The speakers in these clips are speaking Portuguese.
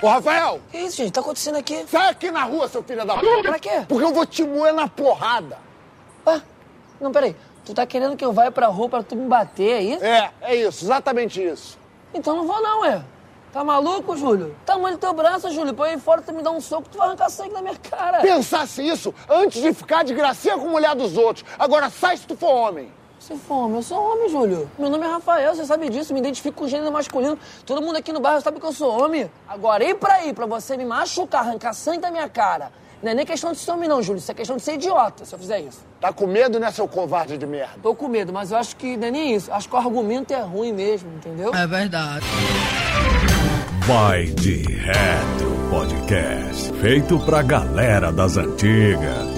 Ô, Rafael! Que isso, gente? Tá acontecendo aqui? Sai aqui na rua, seu filho da puta! Pra quê? Porque eu vou te moer na porrada! Ué? Não, peraí. Tu tá querendo que eu vá pra rua pra tu me bater, é isso? É, é isso, exatamente isso. Então não vou não, ué. Tá maluco, Júlio? Tamanho do teu braço, Júlio. Põe aí fora, tu me dá um soco, tu vai arrancar sangue na minha cara. Pensasse isso antes de ficar de gracinha com a mulher dos outros. Agora sai se tu for homem. Se for homem, eu sou homem, Júlio. Meu nome é Rafael, você sabe disso. Me identifico com o gênero masculino. Todo mundo aqui no bairro sabe que eu sou homem. Agora, ir pra aí, pra você me machucar, arrancar sangue da minha cara. Não é nem questão de ser homem, não, Júlio. Isso é questão de ser idiota, se eu fizer isso. Tá com medo, né, seu covarde de merda? Tô com medo, mas eu acho que não é nem isso. Acho que o argumento é ruim mesmo, entendeu? É verdade. Vai de Retro Podcast. Feito pra galera das antigas.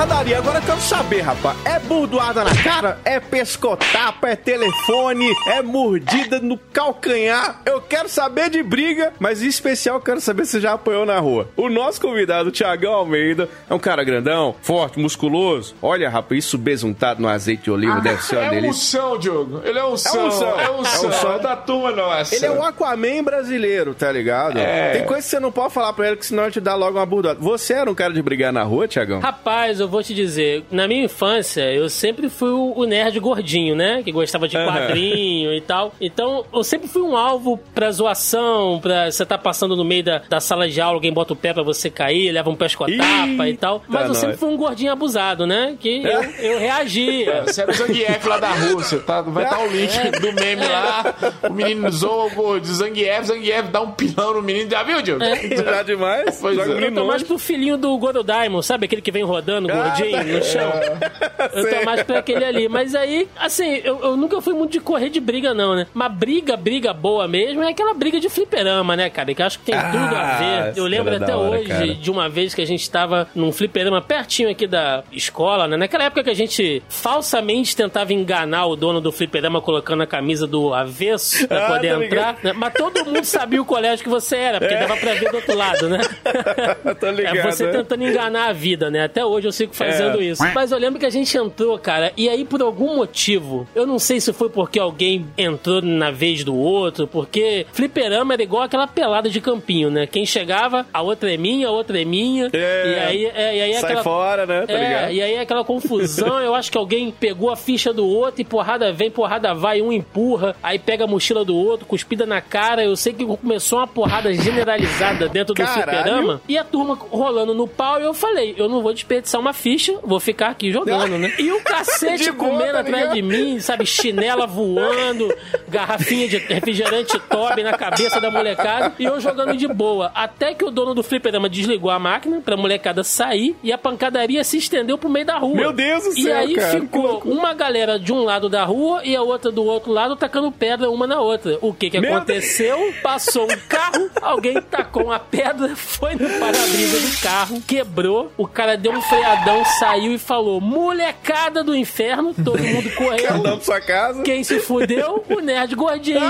Porradaria. Agora eu quero saber, rapaz. É burdoada na cara? É pescotapa? É telefone? É mordida no calcanhar? Eu quero saber de briga, mas em especial eu quero saber se já apanhou na rua. O nosso convidado, o Tiagão Almeida, é um cara grandão, forte, musculoso. Olha, rapaz, isso besuntado no azeite de oliva deve ser uma É um delícia. ursão, Diogo. Ele é um ursão. ursão. É um ursão. É um ursão. É da turma nossa. Ele é o Aquaman brasileiro, tá ligado? É. Tem coisa que você não pode falar pra ele, que senão ele te dá logo uma burdada. Você era um cara de brigar na rua, Tiagão? Rapaz, eu vou te dizer, na minha infância, eu sempre fui o nerd gordinho, né? Que gostava de quadrinho e tal. Então, eu sempre fui um alvo pra zoação, pra você tá passando no meio da, da sala de aula, alguém bota o pé pra você cair, leva um pescotapa e tal. Mas eu nós. sempre fui um gordinho abusado, né? Que eu, eu reagia. Você era o Zangief lá da Rússia, tá? Vai estar o link É. do meme lá. O menino zoa o gordo, Zangief, Zangief dá um pilão no menino. Já viu, Diogo? Já demais? Pois é. Eu tô mais pro filhinho do Gordo Diamond, sabe? Aquele que vem rodando gordinho no chão. Eu tô Sei. mais pra aquele ali. Mas aí, assim, eu, eu nunca fui muito de correr de briga, não, né? Mas briga, briga boa mesmo, é aquela briga de fliperama, né, cara? Que eu acho que tem Ah, tudo a ver. Eu lembro era até hora, hoje cara. de uma vez que a gente tava num fliperama pertinho aqui da escola, né? Naquela época que a gente falsamente tentava enganar o dono do fliperama colocando a camisa do avesso pra Ah, poder tô entrar. né? Mas todo mundo sabia o colégio que você era, porque dava pra ver do outro lado, né? Tô ligado, É você tentando enganar a vida, né? Até hoje eu sigo fazendo É. isso. Mas eu lembro que a gente entrou, cara, e aí por algum motivo, eu não sei se foi porque alguém entrou na vez do outro, porque fliperama era igual aquela pelada de campinho, né? Quem chegava, a outra é minha, a outra é minha. É. E aí, é, e aí Sai aquela... fora, né? Tá é, ligado? e aí aquela confusão, eu acho que alguém pegou a ficha do outro e porrada vem, porrada vai, um empurra, aí pega a mochila do outro, cuspida na cara. Eu sei que começou uma porrada generalizada dentro do Caralho. fliperama e a turma rolando no pau. E eu falei, eu não vou desperdiçar uma ficha, vou ficar aqui jogando, né? E o cacete De boa, comendo tá atrás ligado? de mim, sabe? Chinela voando, garrafinha de refrigerante Toby na cabeça da molecada e eu jogando de boa. Até que o dono do fliperama desligou a máquina pra molecada sair e a pancadaria se estendeu pro meio da rua. Meu Deus do E céu, aí cara. ficou uma galera de um lado da rua e a outra do outro lado tacando pedra uma na outra. O que que Meu aconteceu? Passou um carro, alguém tacou uma pedra, foi no para-brisa do carro, quebrou, o cara deu um freadão, saiu e falou: molecada do inferno, todo mundo correu. Cada um pra sua casa. Quem se fudeu? O nerd gordinho.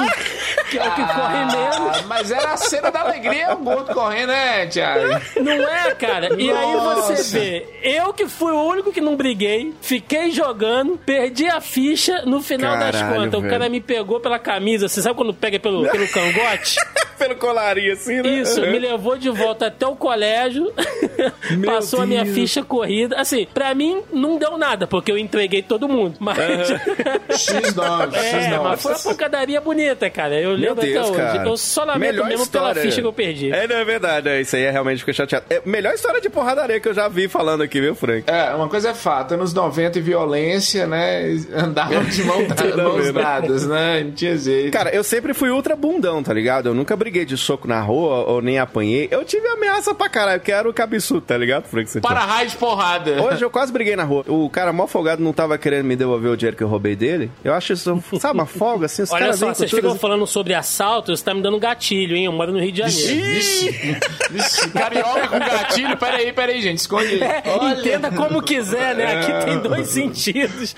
Que é o que corre menos. Ah, mas era a cena da alegria, o gordo correndo, né, Thiago? Não é, cara? E aí Nossa. você vê, eu que fui o único que não briguei, fiquei jogando, perdi a ficha, no final das Caralho, contas, o velho. cara me pegou pela camisa, você sabe quando pega pelo, pelo cangote? Pelo colarinho assim, né? Isso, me levou de volta até o colégio, passou a minha Deus. ficha corrida. Assim, pra mim não deu nada, porque eu entreguei todo mundo. Mas. X9, É, X9. mas foi uma pancadaria bonita, cara. Eu Meu lembro Deus, até hoje. cara. Eu só lamento Melhor mesmo história. pela ficha que eu perdi. É, não é verdade. É, isso aí é realmente fica chateado. É, melhor história de porradaria que eu já vi falando aqui, viu, Frank? É, uma coisa é fato, anos 90 e violência, né? Andavam de mão mãos né? dadas, né? Não tinha jeito. Cara, eu sempre fui ultra bundão, tá ligado? Eu nunca briguei de soco na rua ou nem apanhei. Eu tive ameaça pra caralho, que era o cabeçudo, tá ligado, Frank? Para raio de porrada. Hoje eu quase briguei na rua. O cara mó folgado não tava querendo me devolver o dinheiro que eu roubei dele. Eu acho isso, sabe, uma folga assim. Os Olha caras só, vocês tudo ficam assim. falando sobre assalto, você tá me dando gatilho, hein? Eu moro no Rio de Janeiro. Vixe, vixe, carioca com gatilho. Peraí, peraí, gente. Esconde aí. É, entenda como quiser, né? Aqui tem dois sentidos.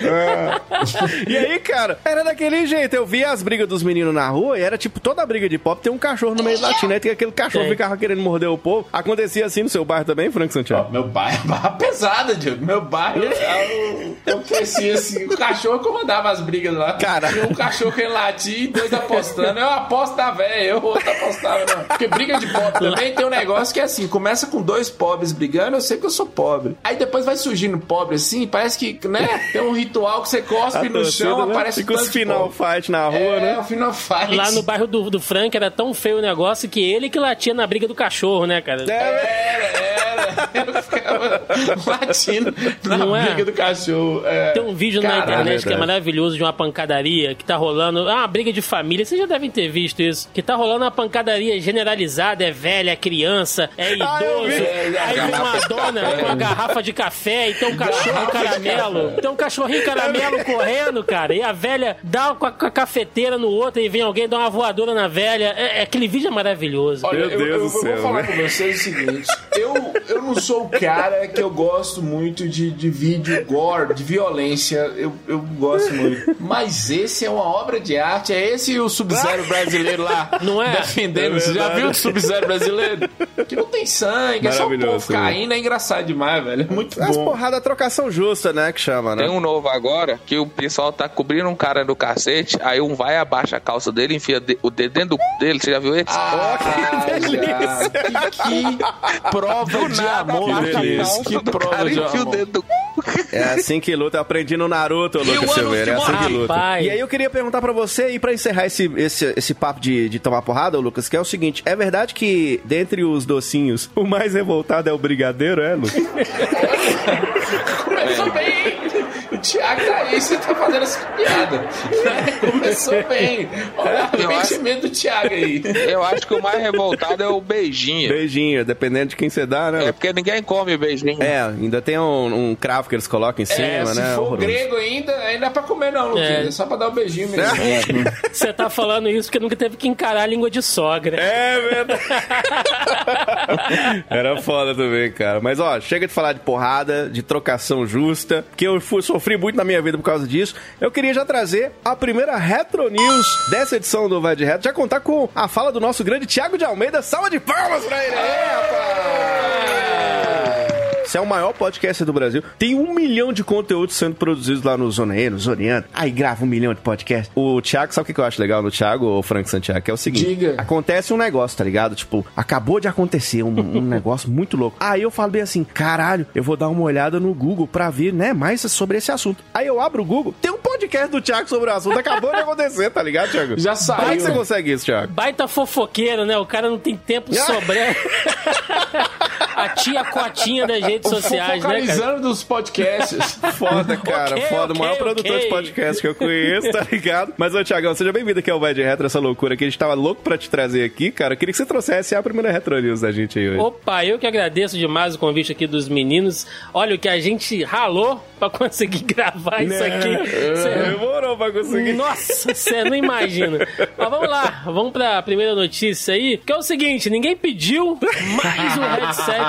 E aí, cara, era daquele jeito. Eu via as brigas dos meninos na rua e era tipo, toda briga de pop tem um cachorro no meio da latina. Aí tem aquele cachorro que Tem. ficava querendo morder o povo. Acontecia assim no seu bairro também, Frank Santiago? Meu bairro é barra pesada, Diego. Meu bairro, eu, eu cresci assim, o cachorro comandava as brigas lá. Cara. Tinha um cachorro que latia e dois apostando. Eu aposto da velha, eu outro apostava, não. Porque briga de pobre também tem um negócio que é assim, começa com dois pobres brigando, eu sei que eu sou pobre. Aí depois vai surgindo pobre assim, parece que, né, tem um ritual que você cospe A no chão, né? aparece Fica os final pobre. fight na rua, É, né? o final fight. Lá no bairro do, do Frank era tão feio o negócio que ele que latia na briga do cachorro, né, cara? Era, Eu ficava latindo na Não é? briga do cachorro. É. Tem um vídeo na Caralho, internet que é maravilhoso de uma pancadaria que tá rolando. Ah, uma briga de família. Vocês já devem ter visto isso. Que tá rolando uma pancadaria generalizada. É velha, é criança, é idoso. Ah, eu vi. Aí vem uma dona com uma garrafa de café e tem um cachorro caramelo. Tem um cachorrinho caramelo correndo, cara. E a velha dá com a, com a cafeteira no outro e vem alguém dar uma voadora na velha. É, é- aquele vídeo é maravilhoso. Olha, Meu eu, Deus eu- do eu céu, vou falar né? com vocês o seguinte: eu, eu não sou o cara que eu gosto muito de, de vídeo gore, de violência. Eu, eu gosto muito. Mas esse é uma obra de arte. É esse o Sub-Zero brasileiro lá Não é? defendendo. É Você já viu o Sub-Zero brasileiro? Que não tem sangue, é só o povo caindo. É engraçado demais, velho. É muito As bom. porradas, trocação justa, né? Que chama, né? Tem um novo agora que o pessoal tá cobrindo um cara no cacete, aí um vai abaixa a calça dele, enfia de- o dedo dentro do dele. Você já viu esse? Ah, já. Que, que prova de amor, Que que, delícia. que prova de enfia o amor. É assim que luta. Eu aprendi no Naruto, Lucas Silveira. É assim que luta. Rapaz. E aí eu queria perguntar pra você, e pra encerrar esse, esse, esse papo de, de tomar porrada, Lucas, que é o seguinte: é verdade que dentre os docinhos, o mais revoltado é o brigadeiro, é, Lucas? Começou bem. O Thiago tá aí, você tá fazendo essa piada. Né? Começou bem. Olha o Eu acho- arrependimento do Thiago aí. Eu acho que o mais revoltado é o beijinho. Beijinho, dependendo de quem você dá, né? É porque ninguém come beijinho. É, ainda tem um, um cravo que eles colocam em cima, É, se né? for Horroroso. grego ainda, ainda é pra comer não, Luquinhas. É. É. só pra dar um beijinho mesmo. Você tá falando isso porque nunca teve que encarar a língua de sogra. É verdade. Era foda também, cara. Mas ó, chega de falar de porrada, de trocação justa, que eu fui, sofri muito na minha vida por causa disso. Eu queria já trazer a primeira Retro News dessa edição do Vai de Retro, já contar com a fala do nosso grande Thiago de Almeida. Salva de palmas pra ele! Rapaz! Esse é o maior podcast do Brasil. Tem um milhão de conteúdos sendo produzidos lá no Zona E, no Zoneano. Aí grava um milhão de podcasts. O Thiago, sabe o que eu acho legal no Thiago, ou Frank Santiago? É o seguinte: Diga. acontece um negócio, tá ligado? Tipo, acabou de acontecer um, um negócio muito louco. Aí eu falo bem assim: caralho, eu vou dar uma olhada no Google pra ver, né, mais sobre esse assunto. Aí eu abro o Google, tem um podcast do Thiago sobre o assunto. Acabou de acontecer, tá ligado, Thiago? Já Como é que saiu. você consegue isso, Thiago? Baita fofoqueiro, né? O cara não tem tempo sobrando. a tia cotinha das redes sociais, né, cara? Dos podcasts. Foda, cara, Ok, foda. o maior ok, produtor de podcast que eu conheço, tá ligado? Mas, ô, Thiagão, seja bem-vindo aqui ao Vai de Retro, essa loucura que a gente tava louco pra te trazer aqui, cara. Eu queria que você trouxesse a primeira Retro News da gente aí hoje. Opa, eu que agradeço demais o convite aqui dos meninos. Olha o que a gente ralou pra conseguir gravar isso aqui. Cê- Demorou pra conseguir. Nossa, você não imagina. Mas vamos lá, vamos pra primeira notícia aí, que é o seguinte, ninguém pediu, mas o headset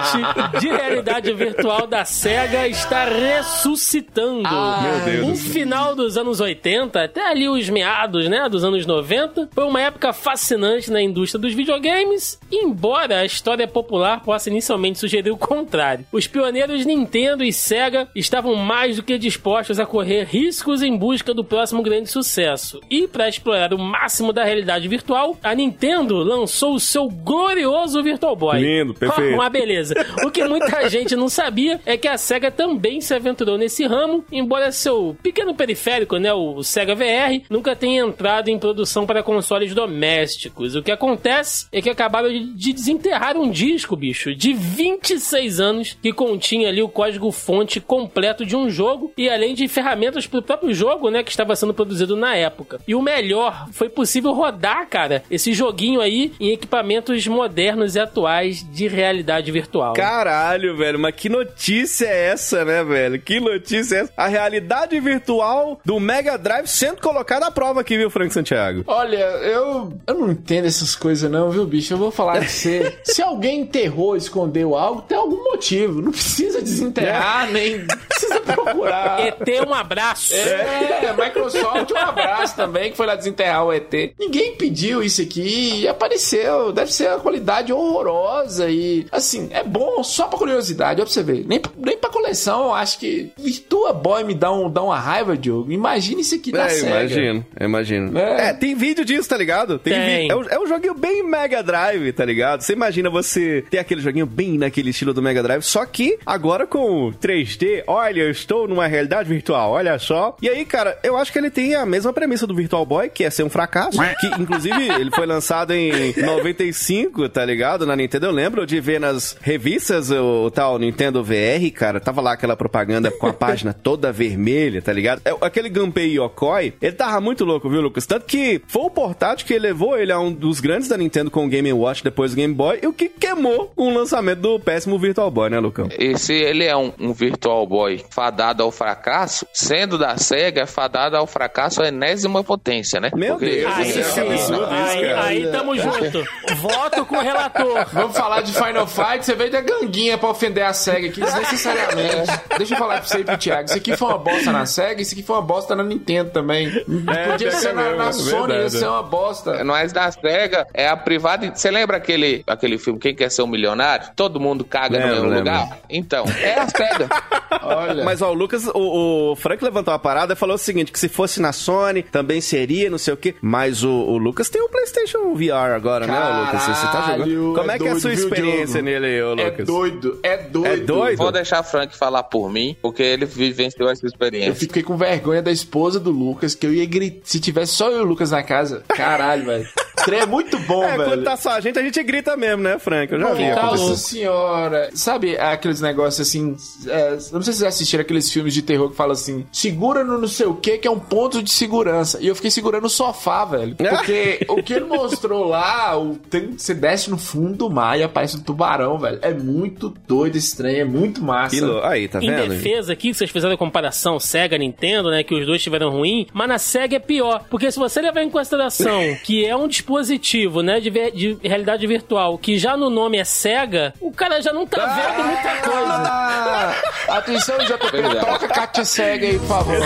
de realidade virtual da SEGA está ressuscitando. Meu Deus do céu. final dos anos 80, até ali os meados, né, dos anos 90, foi uma época fascinante na indústria dos videogames, embora a história popular possa inicialmente sugerir o contrário. Os pioneiros Nintendo e Sega estavam mais do que dispostos a correr riscos em busca do próximo grande sucesso. E para explorar o máximo da realidade virtual, a Nintendo lançou o seu glorioso Virtual Boy. Lindo, perfeito. Uma beleza. O que muita gente não sabia é que a SEGA também se aventurou nesse ramo, embora seu pequeno periférico, né, o Sega VR, nunca tenha entrado em produção para consoles domésticos. O que acontece é que acabaram de de desenterrar um disco, bicho, de 26 anos que continha ali o código-fonte completo de um jogo e além de ferramentas para o próprio jogo, né, que estava sendo produzido na época. E o melhor, foi possível rodar, cara, esse joguinho aí em equipamentos modernos e atuais de realidade virtual. Caralho, velho, mas que notícia é essa, né, velho? Que notícia é essa? A realidade virtual do Mega Drive sendo colocada à prova aqui, viu, Frank Santiago? Olha, eu, eu não entendo essas coisas não, viu, bicho? Eu vou falar pra você. Se alguém enterrou, escondeu algo, tem algum motivo. Não precisa desenterrar, nem Precisa procurar. ET, um abraço. É, Microsoft, um abraço também, que foi lá desenterrar o ET. Ninguém pediu isso aqui e apareceu. Deve ser uma qualidade horrorosa e, assim, é bom só pra curiosidade, ó pra você ver. Nem, nem pra coleção, eu acho que Virtua Boy me dá, um, dá uma raiva, Diogo. Imagina isso aqui da É, SEGA. imagino, eu imagino. É. É. tem vídeo disso, tá ligado? Tem. vi- É, um, é um joguinho bem Mega Drive, tá ligado? Você imagina você ter aquele joguinho bem naquele estilo do Mega Drive, só que agora com 3D, olha, eu estou numa realidade virtual, olha só. E aí, cara, eu acho que ele tem a mesma premissa do Virtual Boy, que é ser um fracasso, que inclusive ele foi lançado em 95, tá ligado? Na Nintendo, eu lembro de ver nas revistas o, tal Nintendo VR, cara, tava lá aquela propaganda com a página toda vermelha, tá ligado? É, aquele Gunpei Yokoi, ele tava muito louco, viu, Lucas? Tanto que foi o portátil que levou ele a um dos grandes da Nintendo com o Game Watch, depois do Game Boy, e o que queimou com o lançamento do péssimo Virtual Boy, né, Lucão? E se ele é um, um Virtual Boy fadado ao fracasso, sendo da SEGA, é fadado ao fracasso a enésima potência, né? Meu Deus Aí, sim. que absurdo isso, aí, cara. aí tamo junto. Voto com o relator. Vamos falar de Final Fight, você veio da ganguinha pra ofender a SEGA aqui desnecessariamente. Deixa eu falar pra você e pro Thiago. Isso aqui foi uma bosta na SEGA, isso aqui foi uma bosta na Nintendo também. Podia pior ser na, é na mesmo, Sony, ia ser uma bosta. Não é da SEGA, é a privada. Você lembra aquele, aquele filme Quem Quer Ser um Milionário? Todo mundo caga Lembro, no mesmo lembro. lugar? Então, é a SEGA. Olha. Mas ó, o Lucas, o, o Frank levantou a parada e falou o seguinte: que se fosse na Sony, também seria, não sei o quê. Mas o, o Lucas tem o PlayStation VR agora, né, ô, Lucas? Você, tá jogando. Caralho, Como é, é que é a sua experiência nele aí, é Lucas? doido, é doido. É doido? Vou deixar o Frank falar por mim, porque ele vivenciou essa Eu experiência. fiquei com vergonha da esposa do Lucas, que eu ia gritar. Se tivesse só eu e o Lucas na casa, caralho, velho. É muito bom, É, velho. quando tá só a gente, a gente grita mesmo, né, Frank? Eu já vi. Tá acontecer. Nossa senhora. Sabe aqueles negócios assim. é, eu não sei se vocês assistiram aqueles filmes de terror que falam assim: segura no não sei o que, que é um ponto de segurança. E eu fiquei segurando o sofá, velho. Porque o que ele mostrou lá, o, tem, você desce no fundo do mar e aparece um tubarão, velho. É muito doido esse trem, é muito massa. Que lou- Aí, tá Em vendo? defesa aqui, que vocês fizeram a comparação Sega Nintendo, né? Que os dois tiveram ruim, mas na Sega é pior. Porque se você levar em consideração que é um dispositivo, né, de, de realidade virtual, que já no nome é Sega, o cara já não tá vendo muita coisa. Ah, atenção, JP, toca Katia Sega aí, por favor.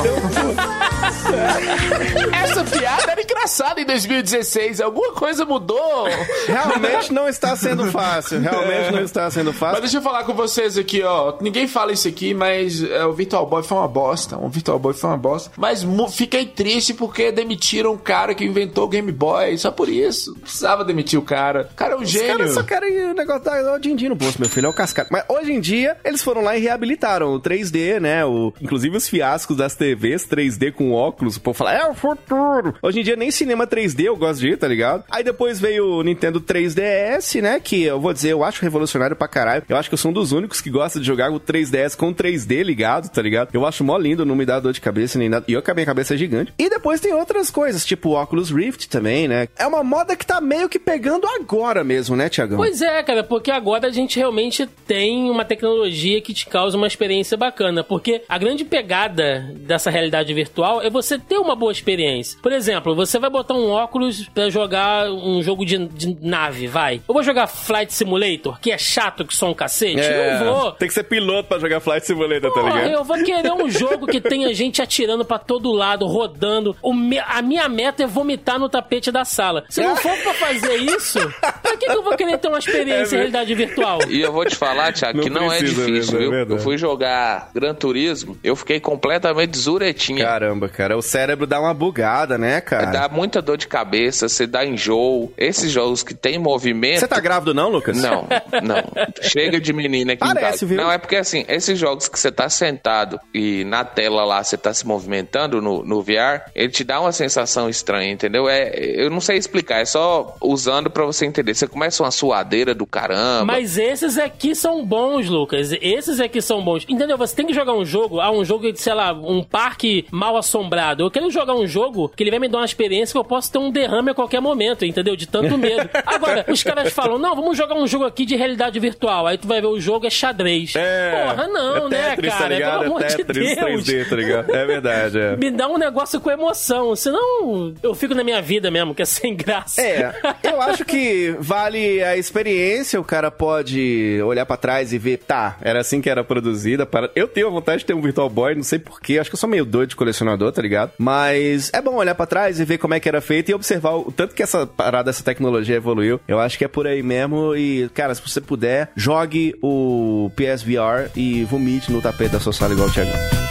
Essa piada era engraçada em 2016. Alguma coisa mudou. Realmente não está sendo fácil. Realmente não está sendo Mas fácil. deixa eu falar com vocês aqui, ó. Ninguém fala isso aqui, mas é, o Virtual Boy foi uma bosta. O Virtual Boy foi uma bosta. Mas fiquei triste porque demitiram o cara que inventou o Game Boy. Só por isso. Precisava demitir o cara. O cara é um Os gênio. caras só querem o negócio da o din-din no bolso, meu filho, é o cascado. Mas hoje em dia, eles foram lá e reabilitaram o 3D, né? O, inclusive os fiascos das TVs 3D com óculos. O povo fala, é o futuro. Hoje em dia, nem cinema 3D eu gosto de ir, tá ligado? Aí depois veio o Nintendo 3DS, né? Que eu vou dizer, eu acho revolucionário pra caralho. Eu acho que eu sou um dos únicos que gosta de jogar o 3DS com 3D ligado, tá ligado? Eu acho mó lindo, não me dá dor de cabeça nem nada. E eu que a cabeça é gigante. E depois tem outras coisas, tipo o Oculus Rift também, né? É uma moda que tá meio que pegando agora mesmo, né, Tiagão? Pois é, cara, porque agora a gente realmente tem uma tecnologia que te causa uma experiência bacana. Porque a grande pegada dessa realidade virtual é você ter uma boa experiência. Por exemplo, você vai botar um óculos pra jogar um jogo de, de nave, vai. Eu vou jogar Flight Simulator, que é chato que só um cacete? É, Não vou. Tem que ser piloto pra jogar Flight Simulator, tá Porra, ligado? eu vou querer um jogo que tenha gente atirando pra todo lado, rodando. O me- a minha meta é vomitar no tapete da sala. Se não for pra fazer isso, pra que, que eu vou querer ter uma experiência em realidade virtual? E eu vou te falar, Thiago, Não que não é difícil, mesmo, é viu? verdade. eu fui jogar Gran Turismo, eu fiquei completamente zuretinha. Caramba, cara, o cérebro dá uma bugada, né, cara? Dá muita dor de cabeça, você dá enjoo. Esses jogos que tem movimento. Você tá grávido não, Lucas? Não, não. Chega de menina aqui Parece, viu? Não, é porque assim, esses jogos que você tá sentado e na tela lá você tá se movimentando no, no VR, ele te dá uma sensação estranha, entendeu? É, eu não sei explicar, é só usando pra você entender. Você começa uma suadeira do caramba. Mas esses aqui são bons, Lucas. Esses aqui são bons. Entendeu? Você tem que jogar um jogo, ah, um jogo de, sei lá, um parque mal assombrado. Eu quero jogar um jogo que ele vai me dar uma experiência que eu posso ter um derrame a qualquer momento, entendeu? De tanto medo. Agora, os caras falam, não, vamos jogar um jogo aqui de realidade virtual. Aí tu vai ver o jogo é xadrez. Porra, não, é né, Tetris, cara? Tá ligado? Pelo amor é de Tetris Deus. 3D, tá ligado? É verdade, é. Me dá um negócio com emoção, senão eu fico na minha vida mesmo, que é sem graça. É, eu acho que vale a experiência, o cara pode olhar pra trás e ver, tá, era assim que era produzida. Para... Eu tenho vontade de ter um Virtual Boy, não sei porquê, acho que eu sou meio doido de colecionador, tá ligado? Mas é bom olhar pra trás e ver como é que era feito e observar o tanto que essa parada, essa tecnologia evoluiu. Eu acho que é por aí mesmo e, cara, se você puder, jogue o PSVR e vomite no tapete da sua sala igual o Thiago.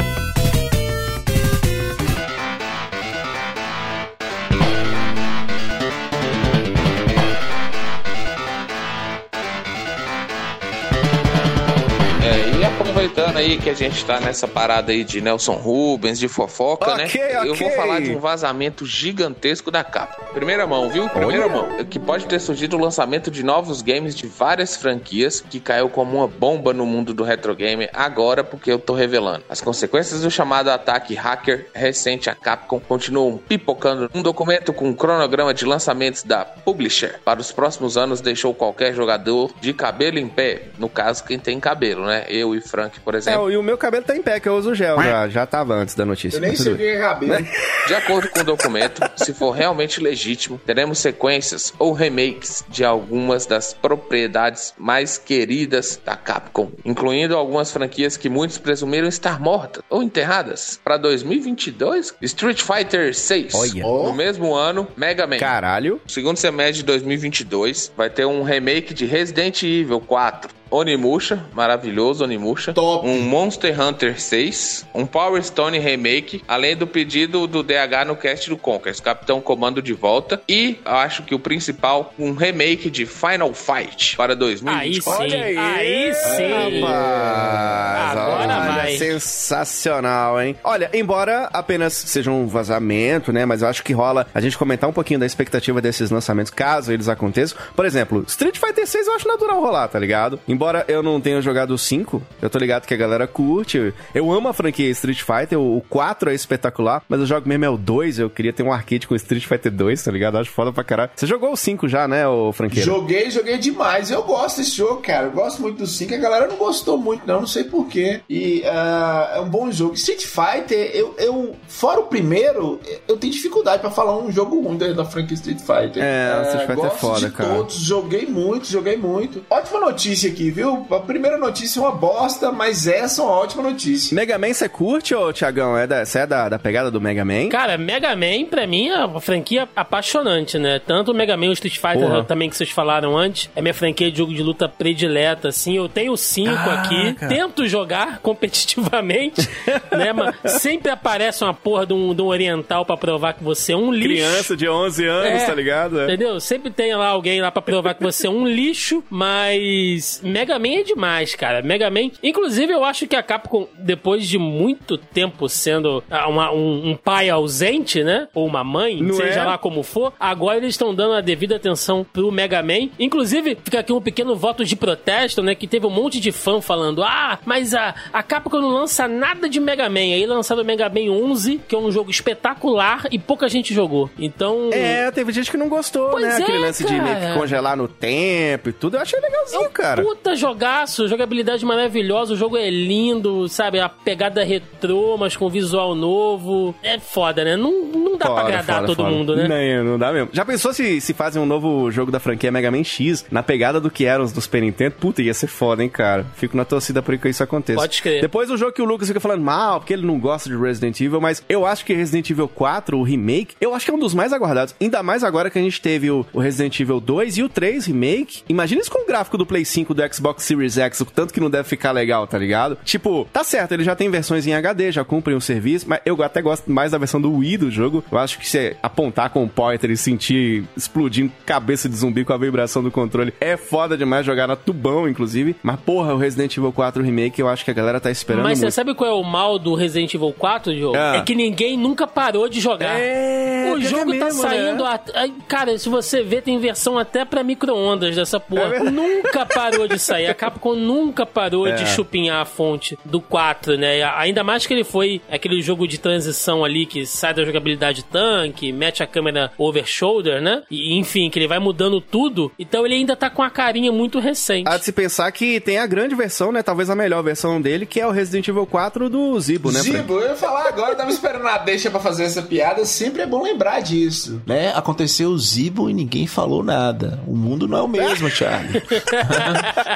Aí que a gente tá nessa parada aí de Nelson Rubens, de fofoca, Ok, né? Eu vou falar de um vazamento gigantesco da capa. Primeira mão, viu? Primeira mão. Que pode ter surgido o lançamento de novos games de várias franquias que caiu como uma bomba no mundo do retro game agora porque eu tô revelando. As consequências do chamado ataque hacker recente à Capcom continuam pipocando. Um documento com um cronograma de lançamentos da Publisher para os próximos anos deixou qualquer jogador de cabelo em pé. No caso, quem tem cabelo, né? Eu e Frank, por É, exemplo. e o meu cabelo tá em pé, que eu uso gel, já, já tava antes da notícia. Eu nem mas sei o tudo que é cabelo. De acordo com o documento, se for realmente legítimo, teremos sequências ou remakes de algumas das propriedades mais queridas da Capcom, incluindo algumas franquias que muitos presumiram estar mortas ou enterradas. Para 2022, Street Fighter 6. Olha. No mesmo ano, Mega Man. Caralho. Segundo semestre de 2022, vai ter um remake de Resident Evil 4. Onimusha, maravilhoso Onimusha. Top. Um Monster Hunter 6. Um Power Stone Remake. Além do pedido do DH no cast do Conkers. Capitão Comando de volta. E acho que o principal, um remake de Final Fight para 2020. Aí sim, Olha aí. aí sim. Rapaz, Agora olha, vai. sensacional, hein? Olha, embora apenas seja um vazamento, né? Mas eu acho que rola a gente comentar um pouquinho da expectativa desses lançamentos, caso eles aconteçam. Por exemplo, Street Fighter 6 eu acho natural rolar, tá ligado? Embora eu não tenha jogado o 5, eu tô ligado que a galera curte. Eu amo a franquia Street Fighter, o 4 é espetacular, mas eu jogo mesmo é o 2, eu queria ter um arcade com Street Fighter 2, tá ligado? Eu acho foda pra caralho. Você jogou o 5 já, né, ô franqueiro? Joguei, joguei demais. Eu gosto desse jogo, cara. Eu gosto muito do 5. A galera não gostou muito, não. Não sei porquê. E ah, é um bom jogo. Street Fighter, eu, eu. Fora o primeiro, eu tenho dificuldade pra falar um jogo ruim da, da franquia Street Fighter. É, Street Fighter é foda, de cara. todos. Joguei muito, joguei muito. Ótima notícia aqui, viu? A primeira notícia é uma bosta, mas essa é uma ótima notícia. Mega Man você curte, ô Tiagão? É da, você é da, da pegada do Mega Man? Cara, Mega Man, pra mim, é uma franquia apaixonante, né? Tanto o Mega Man e o Street Fighter Porra. também que vocês falaram antes. É minha franquia de jogo de luta predileta, assim. Eu tenho cinco aqui. Tento jogar competitivamente, né? Mas sempre aparece uma porra de um, de um oriental pra provar que você é um lixo. Criança de 11 anos, É. tá ligado? É. Entendeu? Sempre tem lá alguém lá pra provar que você é um lixo, mas Mega Man é demais, cara. Mega Man. Inclusive, eu acho que a Capcom, depois de muito tempo sendo ah, uma- um, um pai ausente, né? Ou uma mãe, Não seja é? lá como for, agora eles estão dando a devida atenção pro Mega Man. Inclusive, fica aqui um pequeno voto de protesto, né? Que teve um monte de fã falando: ah, mas a, a Capcom não lança nada de Mega Man. Aí lançaram o Mega Man 11, que é um jogo espetacular e pouca gente jogou. Então. É, teve gente que não gostou, Pois né? é, Aquele lance de meio que cara. congelar no tempo e tudo. Eu achei legalzinho, cara. Puta jogaço, jogabilidade maravilhosa, o jogo é lindo, sabe? A pegada retrô, mas com visual novo. É foda, né? Não, não dá pra Foda, agradar foda, todo foda. mundo, né? Nem, não dá mesmo. Já pensou se, se fazem um novo jogo da franquia Mega Man X na pegada do que eram os do Super Nintendo? Puta, ia ser foda, hein, cara. Fico na torcida por que isso aconteça. Pode crer. Depois o jogo que o Lucas fica falando mal, porque ele não gosta de Resident Evil, mas eu acho que Resident Evil 4, o remake, eu acho que é um dos mais aguardados. Ainda mais agora que a gente teve o, o Resident Evil 2 e o 3 remake. Imagina isso com o gráfico do Play 5 do Xbox Series X, o tanto que não deve ficar legal, tá ligado? Tipo, tá certo, ele já tem versões em HD, já cumprem o serviço, mas eu até gosto mais da versão do Wii do jogo. Eu acho que você apontar com o pointer e sentir explodindo cabeça de zumbi com a vibração do controle é foda demais jogar na tubão, inclusive. Mas porra, o Resident Evil 4 remake eu acho que a galera tá esperando Mas você sabe qual é o mal do Resident Evil 4, Diogo? Ah. É que ninguém nunca parou de jogar. É, o que jogo é tá mesmo, saindo. né? a- Cara, se você ver, tem versão até pra micro-ondas dessa É porra. nunca parou de sair. A Capcom nunca parou É. de chupinhar a fonte do 4, né? Ainda mais que ele foi aquele jogo de transição ali que sai da jogabilidade tanque, mete a câmera over shoulder, né? E, enfim, que ele vai mudando tudo. Então ele ainda tá com a carinha muito recente. Há de se pensar que tem a grande versão, né? Talvez a melhor versão dele, que é o Resident Evil 4 do Zibo, né? Zibo, eu ia falar agora, eu tava esperando a deixa pra fazer essa piada, sempre é bom lembrar disso. Né? Aconteceu o Zibo e ninguém falou nada. O mundo não é o mesmo, Charlie.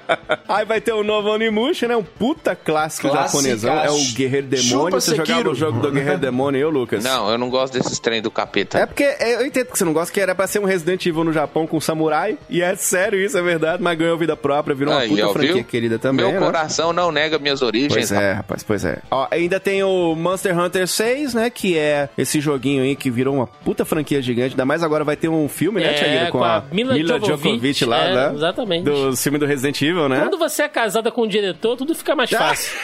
Aí vai ter o novo Onimusha, né? Um puta clássico Clássica. japonesão. É o Guerreiro Demônio. Chupa, Você jogava o jogo do Guerreiro Demônio, eu, Lucas? Não, eu não gosto desses trem do capeta. É porque é, eu entendo que você não gosta, que era pra ser um Resident Evil no Japão com samurai. E é sério isso, é verdade, mas ganhou vida própria, virou uma Aí, puta ó, franquia viu? querida também. Meu né? coração não nega minhas origens. Pois é, rapaz, pois é. Ó, ainda tem o Monster Hunter 6, né? Que é esse joguinho aí que virou uma puta franquia gigante. Ainda mais agora vai ter um filme, né, É, Thiagueira? com a Mila Jovovich, lá, é, né? exatamente. Do filme do Resident Evil, né? Quando você é casada com o diretor, tudo fica mais fácil.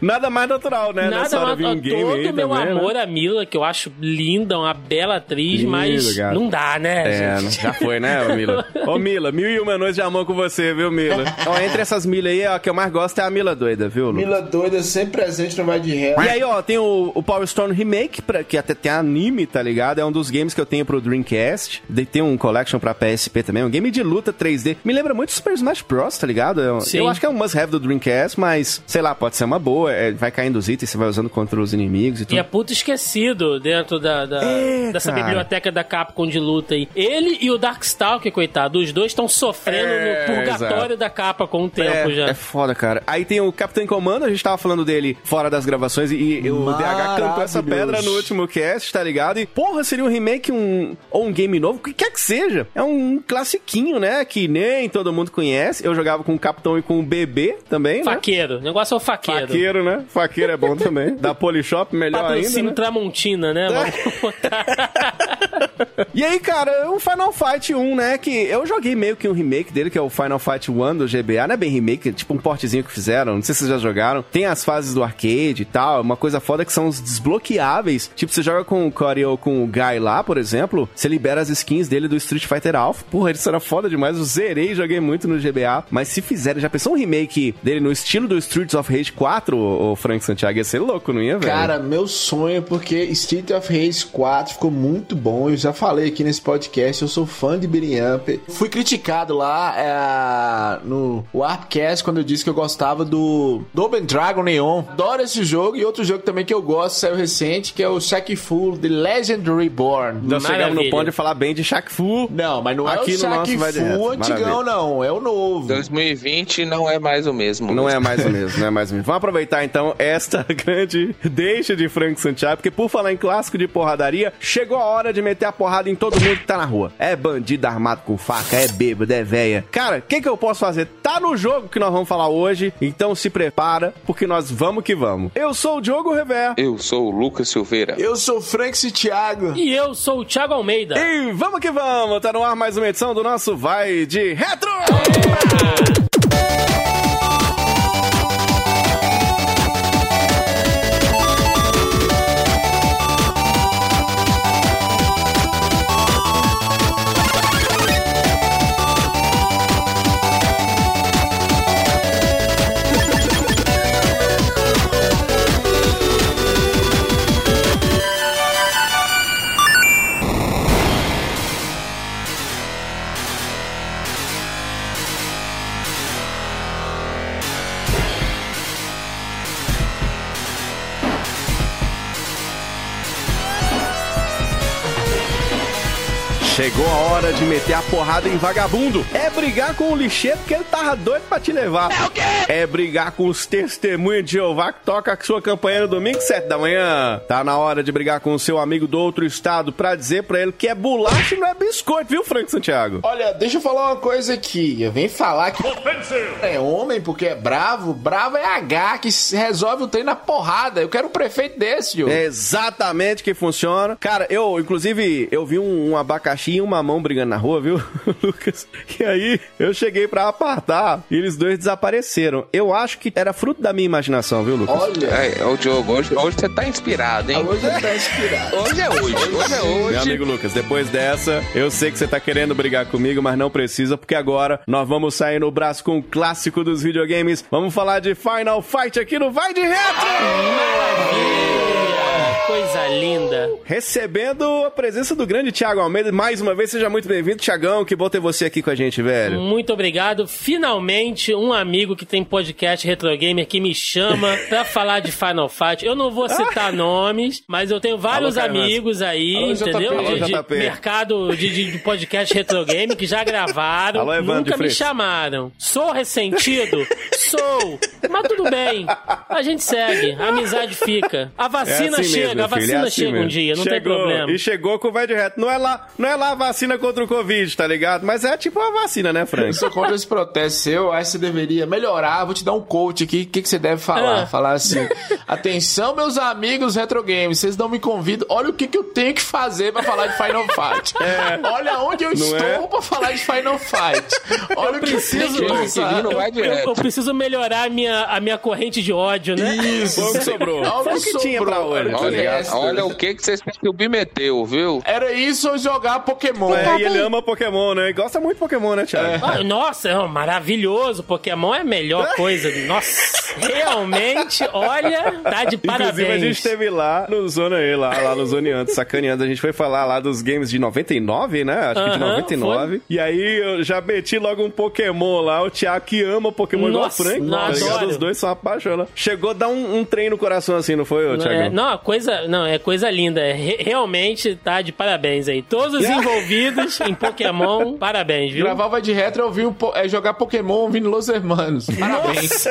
Nada mais natural, né? Nada Nessa hora mais. vir um game todo aí meu também, né? amor a Mila, que eu acho linda, uma bela atriz, Lindo, mas cara. não dá, né? É, gente? já foi, né, ô Mila? Ô, Mila, mil e uma noites de amor com você, viu, Mila? ó, entre essas Mila aí, ó, a que eu mais gosto é a Mila doida, viu, Lu? Mila doida, sempre presente no Vai de Ré. E aí, ó, tem o, o Power Stone Remake, pra, que até tem anime, tá ligado? É um dos games que eu tenho pro Dreamcast. De- Tem um collection pra PSP também, um game de luta 3D. Me lembra muito Super Smash Bros, tá ligado? Eu, Sim. eu acho que é um must-have do Dreamcast, mas, sei lá, pode ser uma boa. é, vai caindo os itens, você vai usando contra os inimigos e tudo. E é puto esquecido dentro da, da- É, dessa cara. biblioteca da Capcom de luta aí. Ele e o Darkstalker, coitado, os dois estão sofrendo É, no purgatório exato. da capa com o tempo é, já. é foda, cara. Aí tem o Capitão Comando, a gente tava falando dele fora das gravações e, e o DH cantou essa pedra no último cast, tá ligado? E porra, seria um remake um, ou um game novo, o que quer que seja. É um classiquinho, né? Que nem todo mundo conhece. Eu jogava com o Capitão e com o Bebê também, né? Faqueiro. O negócio é o faqueiro. Faqueiro, né? Faqueiro é bom também. Da Polishop, melhor ainda. Patrocínio Né? Tramontina, né? E aí, cara, o Final Fight 1, né? Que eu joguei meio que um remake dele, que é o Final Fight 1 do GBA. Não é bem remake, é tipo um portezinho que fizeram. Não sei se vocês já jogaram. Tem as fases do arcade e tal. Uma coisa foda é que são os desbloqueáveis. Tipo, você joga com o Corey ou com o Guy lá, por exemplo. Você libera as skins dele do Street Fighter Alpha. Porra, isso era foda demais. Eu zerei, joguei muito no GBA. Mas se fizerem, já pensou um remake dele no estilo do Streets of Rage 4, o Frank Santiago? Ia ser louco, não ia, velho? Cara, meu sonho, porque Street of Rage 4 ficou muito bom. Eu já falei aqui nesse podcast, eu sou fã de Beating Up. Fui criticado lá é, no Warpcast quando eu disse que eu gostava do Double Dragon Neon. Adoro esse jogo e outro jogo também que eu gosto, saiu recente, que é o Shaq Fu The Legend Reborn. Nós chegamos no Maravilha. ponto de falar bem de Shaq Fu. Não, mas não Aqui é no o Shaq de Fu antigão, Maravilha. não. É o novo. 2020 não é mais o mesmo. Não é mais o mesmo, não é mais o mesmo. Vamos aproveitar então esta grande deixa de Frank Santiago, porque por falar em clássico de porradaria, chegou a hora de meter a porrada em todo mundo que tá na rua. É bandido armado com faca, é bêbado, é véia. Cara, o que, que eu posso fazer? Tá no jogo que nós vamos falar hoje, então se prepara, porque nós vamos que vamos. Eu sou o Diogo Rever. Eu sou o Lucas Silveira. Eu sou Frank Thiago. E eu sou o Thiago Almeida. E vamos que vamos! Tá no ar mais uma edição do nosso Vai de Retro! Porrada em vagabundo. É brigar com o lixeiro porque ele tava doido pra te levar. É o quê? É brigar com os testemunhos de Jeová que toca a sua campanha no domingo, 7 da manhã. Tá na hora de brigar com o seu amigo do outro estado pra dizer pra ele que é bolacha e não é biscoito, viu, Frank Santiago? Olha, deixa eu falar uma coisa aqui. Eu venho falar que é homem porque é bravo. Bravo é H que resolve o trem na porrada. Eu quero um prefeito desse, Diogo. É exatamente que funciona. Cara, eu, inclusive, eu vi um, um abacaxi e um mamão brigando na rua, viu, Lucas? E aí, eu cheguei pra apartar e eles dois desapareceram. Eu acho que era fruto da minha imaginação, viu, Lucas? Olha, É, ô Diogo, hoje, hoje você tá inspirado, hein? hoje ele tá inspirado. Hoje é hoje, hoje é hoje. Meu amigo Lucas, depois dessa, eu sei que você tá querendo brigar comigo, mas não precisa, porque agora nós vamos sair no braço com o clássico dos videogames. Vamos falar de Final Fight aqui no Vai de Retro! Coisa linda. Recebendo a presença do grande Thiago Almeida. Mais uma vez, seja muito bem-vindo, Thiagão. Que bom ter você aqui com a gente, velho. Muito obrigado. Finalmente, um amigo que tem podcast Retro Gamer que me chama pra falar de Final Fight. Eu não vou citar nomes, mas eu tenho vários Alô, amigos aí, Alô, entendeu? Alô, De, de mercado de, de- podcast Retro Game que já gravaram. Alô, Evandro nunca me chamaram. Sou ressentido? Sou. Mas tudo bem. A gente segue. A amizade fica. A vacina É assim chega. Mesmo, a filho, vacina é assim chega um mesmo. dia. Não tem Chegou, problema. E chegou com o vai de reto. Não é, lá, não é lá a vacina contra o Covid, tá ligado? Mas é tipo uma vacina, né, Eu Frank? sou contra esse protesto seu, acho que você deveria melhorar. Vou te dar um coach aqui. O que, que você deve falar? Ah. Falar assim: atenção, meus amigos retro games, vocês não me convidam. Olha o que, que eu tenho que fazer pra falar de Final Fight. Olha onde eu estou é? pra falar de Final Fight. Olha o que eu preciso Tinha que vir no vai Eu, eu preciso melhorar a minha, a minha corrente de ódio, né? Isso. Foi o que sobrou. Foi o que tinha pra hoje, tá Olha, Olha o que que você se submeteu, viu? Era isso ou jogar Pokémon. É, e ele ama Pokémon, né? E gosta muito de Pokémon, né, Thiago? Ah, nossa, é maravilhoso. Pokémon é a melhor coisa. Nossa, realmente, olha, tá de parabéns. Inclusive, a gente teve lá no Zona E, lá, lá no Zoneando, sacaneando. A gente foi falar lá dos games de 99, né? Acho que de Aham, 99. E aí eu já meti logo um Pokémon lá. O Thiago que ama Pokémon Nossa, igual o Frank. não, tá. Os dois são apaixonados. Chegou a dar um, um trem no coração assim, não foi, ô, É, Thiago? não, a coisa, não, é coisa linda. É, re- realmente tá de parabéns aí. Todos os envolvidos em Pokémon, parabéns, viu? Gravar vai de retro é, ouvir um po- é jogar Pokémon ouvindo Los Hermanos. Parabéns.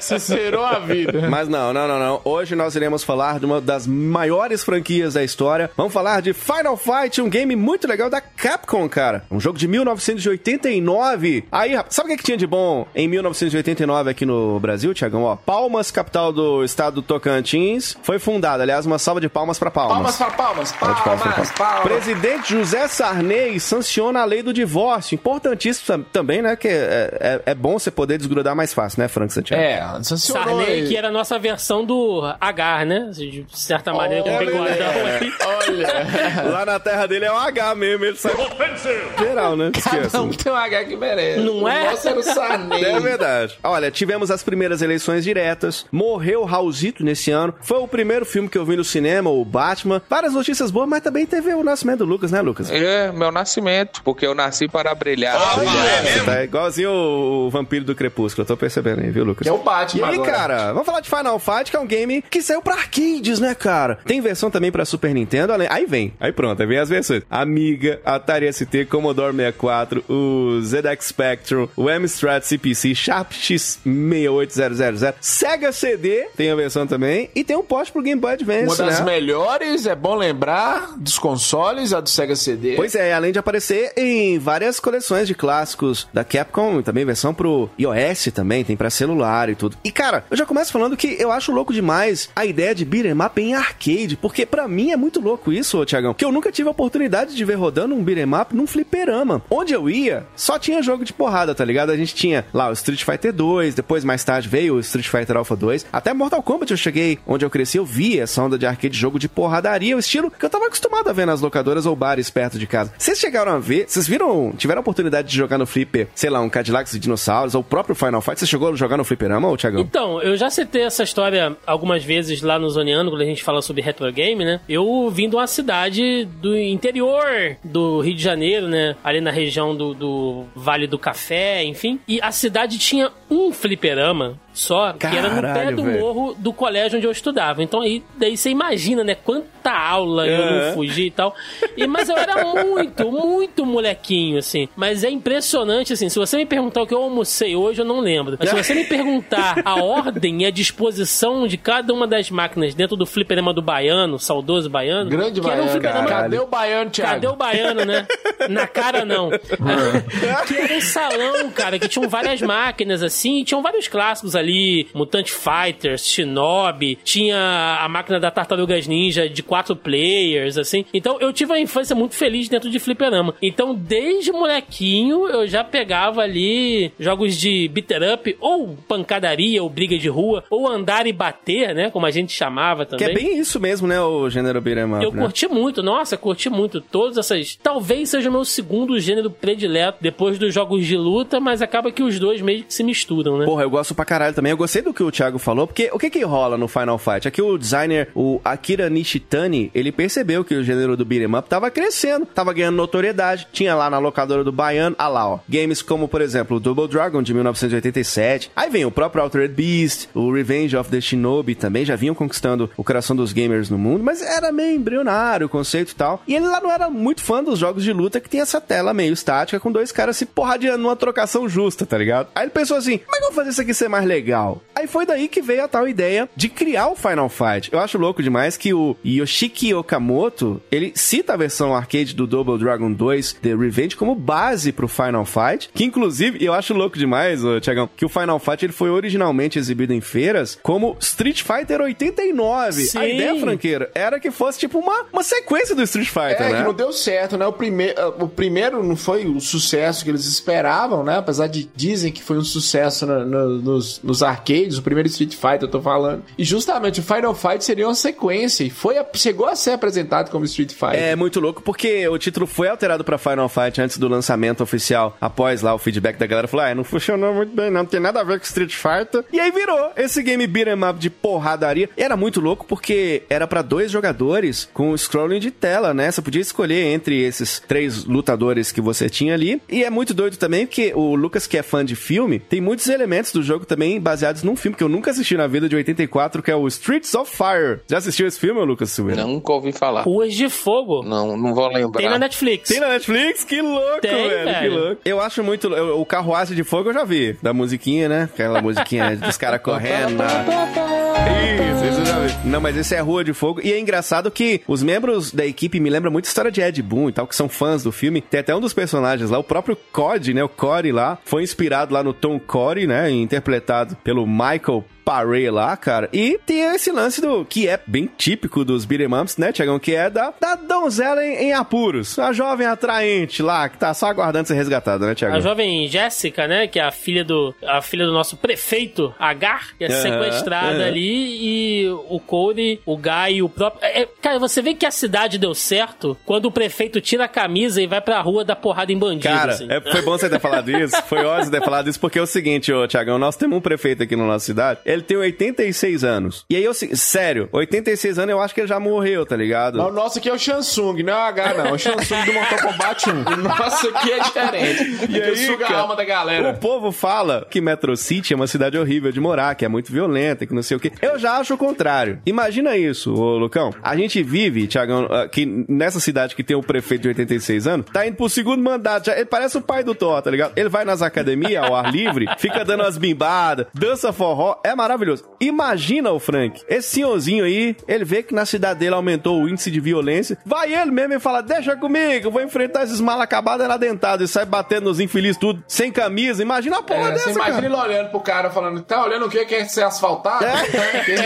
Você zerou a vida. Mas não, não, não, não. Hoje nós iremos falar de uma das maiores franquias da história. Vamos falar de Final Fight, um game muito legal da Capcom, cara. Um jogo de 1989. Aí, rapaz, sabe o que, que tinha de bom em 1989 aqui no Brasil, Tiagão? Ó, Palmas, capital do estado do Tocantins, foi fundada. Aliás, uma salva de palmas pra Palmas. Palmas para palmas. Palmas, palmas pra palmas. Presidente José Sarney sanciona a lei do divórcio. Importantíssimo tam- também, né? Que é, é, é bom você poder desgrudar mais fácil, né, Frank Santiago? É, sancionou. Sarney, que era a nossa versão do Agar, né? De certa maneira, com Olha, bigodão é. ali. Olha. Lá na terra dele é um H mesmo, ele sai. Geral, né? Cada um tem um H que merece. Não é? O nosso era o Sarney. É verdade. Olha, tivemos as primeiras eleições diretas. Morreu Raulzito nesse ano. Foi o primeiro filme que eu vi no cinema, o Batman. Várias notícias boas, mas também teve o nascimento do Lucas, né, Lucas? É meu nascimento, porque eu nasci para brilhar. Você tá igualzinho o vampiro do Crepúsculo, eu tô percebendo aí, viu, Lucas? Que é o Batman E aí, agora. cara, vamos falar de Final Fight, que é um game que saiu pra arcades, né, cara? Tem versão também pra Super Nintendo, além- aí vem, aí pronto, aí vem as versões. Amiga, Atari ST, Commodore 64, o ZX Spectrum, o Amstrad CPC, Sharp X68000, Sega CD, tem a versão também, e tem um post pro Game Boy Advance, Uma das né? melhores, é bom lembrar, dos consoles, a do Sega CD. Pois é, além de aparecer em várias coleções de clássicos da Capcom, também versão pro iOS também, tem pra celular e tudo. E cara, eu já começo falando que eu acho louco demais a ideia de beat'em up em arcade, porque pra mim é muito louco isso, ô Tiagão, que eu nunca tive a oportunidade de ver rodando um beat'em up num fliperama. Onde eu ia, só tinha jogo de porrada, tá ligado? A gente tinha lá o Street Fighter 2, depois mais tarde veio o Street Fighter Alpha 2, até Mortal Kombat eu cheguei, onde eu cresci, eu vi onda de arcade jogo de porradaria, o estilo que eu tava acostumado a ver nas locadoras ou bares perto de casa. Vocês chegaram a ver, vocês viram, tiveram a oportunidade de jogar no flipper, sei lá, um Cadillacs e Dinossauros, ou o próprio Final Fight, você chegou a jogar no fliperama, ô Tiagão? Então, eu já citei essa história algumas vezes lá no Zoneando, quando a gente fala sobre retro game, né? Eu vim de uma cidade do interior do Rio de Janeiro, né? Ali na região do, do Vale do Café, enfim. E a cidade tinha um fliperama só, que era no pé Caralho, do velho. morro do colégio onde eu estudava. Então aí daí você imagina, né? Quanta aula eu não fugi e tal. E, mas eu era muito, muito molequinho, assim. Mas é impressionante, assim. Se você me perguntar o que eu almocei hoje, eu não lembro. Mas se você me perguntar a ordem e a disposição de cada uma das máquinas dentro do fliperama do Baiano, saudoso Baiano. Grande que era um baiano. fliperama Cadê o baiano, Thiago? Cadê o baiano, né? Na cara, não. que era um salão, cara, que tinham várias máquinas, assim, e tinham vários clássicos ali. Mutante Fighters, Shinobi, tinha a máquina da Tartarugas Ninja de quatro players, assim. Então, eu tive uma infância muito feliz dentro de fliperama. Então, desde molequinho, eu já pegava ali jogos de beater up, ou pancadaria, ou briga de rua, ou andar e bater, né? Como a gente chamava Que também. é bem isso mesmo, né, o gênero beat'em up, Eu né? curti muito, nossa, curti muito. Todas essas. Talvez seja o meu segundo gênero predileto depois dos jogos de luta, mas acaba que os dois meio que se misturam, né? Porra, eu gosto pra caralho também, eu gostei do que o Thiago falou, porque o que que rola no Final Fight? Aqui o designer, o Akira Nishitani, ele percebeu que o gênero do beat'em up tava crescendo, tava ganhando notoriedade. Tinha lá na locadora do Baiano, ah lá, ó, games como, por exemplo, Double Dragon de 1987. Aí vem o próprio Altered Beast, o Revenge of the Shinobi também, já vinham conquistando o coração dos gamers no mundo, mas era meio embrionário o conceito e tal. E ele lá não era muito fã dos jogos de luta que tem essa tela meio estática com dois caras se porradeando numa trocação justa, tá ligado? Aí ele pensou assim, como é que eu vou fazer isso aqui ser mais legal? Aí foi daí que veio a tal ideia de criar o Final Fight. Eu acho louco demais que o Yoshiki Okamoto, ele cita a versão arcade do Double Dragon 2 The Revenge como base pro Final Fight, que inclusive, eu acho louco demais, ô, Tiagão, que o Final Fight ele foi originalmente exibido em feiras como Street Fighter 89. Sim. A ideia, franqueira, era que fosse tipo uma, uma sequência do Street Fighter, É, né? que não deu certo, né? O, prime... o primeiro não foi o sucesso que eles esperavam, né? Apesar de dizem que foi um sucesso na- na- nos, nos arcades, o primeiro Street Fighter, eu tô falando. E justamente o Final Fight seria uma sequência. E foi a- chegou a ser apresentado como Street Fighter. É muito louco porque o título foi alterado pra Final Fight antes do lançamento oficial. Após lá o feedback da galera falou: ah, não funcionou muito bem, não tem nada a ver com Street Fighter. E aí virou esse game beat'em up de porradaria. E era muito louco porque era pra dois jogadores com scrolling de tela, né? Você podia escolher entre esses três lutadores que você tinha ali. E é muito doido também porque o Lucas, que é fã de filme, tem muitos elementos do jogo também baseados num filme que eu nunca assisti na vida de 84, que é o Streets of Fire. Já assistiu esse filme, Lucas Silveira? Nunca ouvi falar. Ruas de Fogo. Não, não vou lembrar. Tem na Netflix. Tem na Netflix? Que louco, Tem, velho, Que velho. louco. Eu acho muito. eu- O Carruagem de Fogo eu já vi. Da musiquinha, né? Aquela musiquinha dos caras correndo. Isso, isso eu já vi. Não, mas esse é Rua de Fogo. E é engraçado que os membros da equipe me lembram muito a história de Ed Boon e tal, que são fãs do filme. Tem até um dos personagens lá, o próprio Cody, né? O Corey lá, foi inspirado lá no Tom Corey, né? Interpretado pelo Michael Paré lá, cara. E tem esse lance do que é bem típico dos beat'em ups, né, Tiagão? Que é da, da donzela em, em apuros. A jovem atraente lá, que tá só aguardando ser resgatada, né, Tiagão? A jovem Jéssica, né? Que é a filha do, a filha do nosso prefeito, Agar, que é sequestrada ali. E o Cody, o Guy e o próprio. é, é, cara, você vê que a cidade deu certo quando o prefeito tira a camisa e vai pra rua dar porrada em bandido. Cara, assim. é, foi bom você ter falado isso. Foi ótimo você ter falado isso, porque é o seguinte, ô Tiagão, nós temos um prefeito aqui na nossa cidade, ele tem 86 anos. E aí, eu, sério, 86 anos eu acho que ele já morreu, tá ligado? Mas O nosso aqui é o Shansung, não é o H, não. É o Shansung do Mortal Kombat 1. O nosso aqui é diferente. E aí, suga cara, a alma da galera. O povo fala que Metro City é uma cidade horrível de morar, que é muito violenta, que não sei o quê. Eu já acho o contrário. Imagina isso, ô Lucão. A gente vive, Tiagão, que nessa cidade que tem o prefeito de 86 anos, tá indo pro segundo mandato. Já, ele parece o pai do Thor, tá ligado? Ele vai nas academias ao ar livre, fica dando umas bimbadas, dança forró, é maravilhoso. Imagina o Frank, esse senhorzinho aí, ele vê que na cidade dele aumentou o índice de violência, vai ele mesmo e fala, deixa comigo, eu vou enfrentar esses mal acabados na dentada e sai batendo nos infelizes tudo, sem camisa. Imagina a porra É, dessa, imagina cara. ele olhando pro cara falando, tá olhando o que quer ser asfaltado? Ele,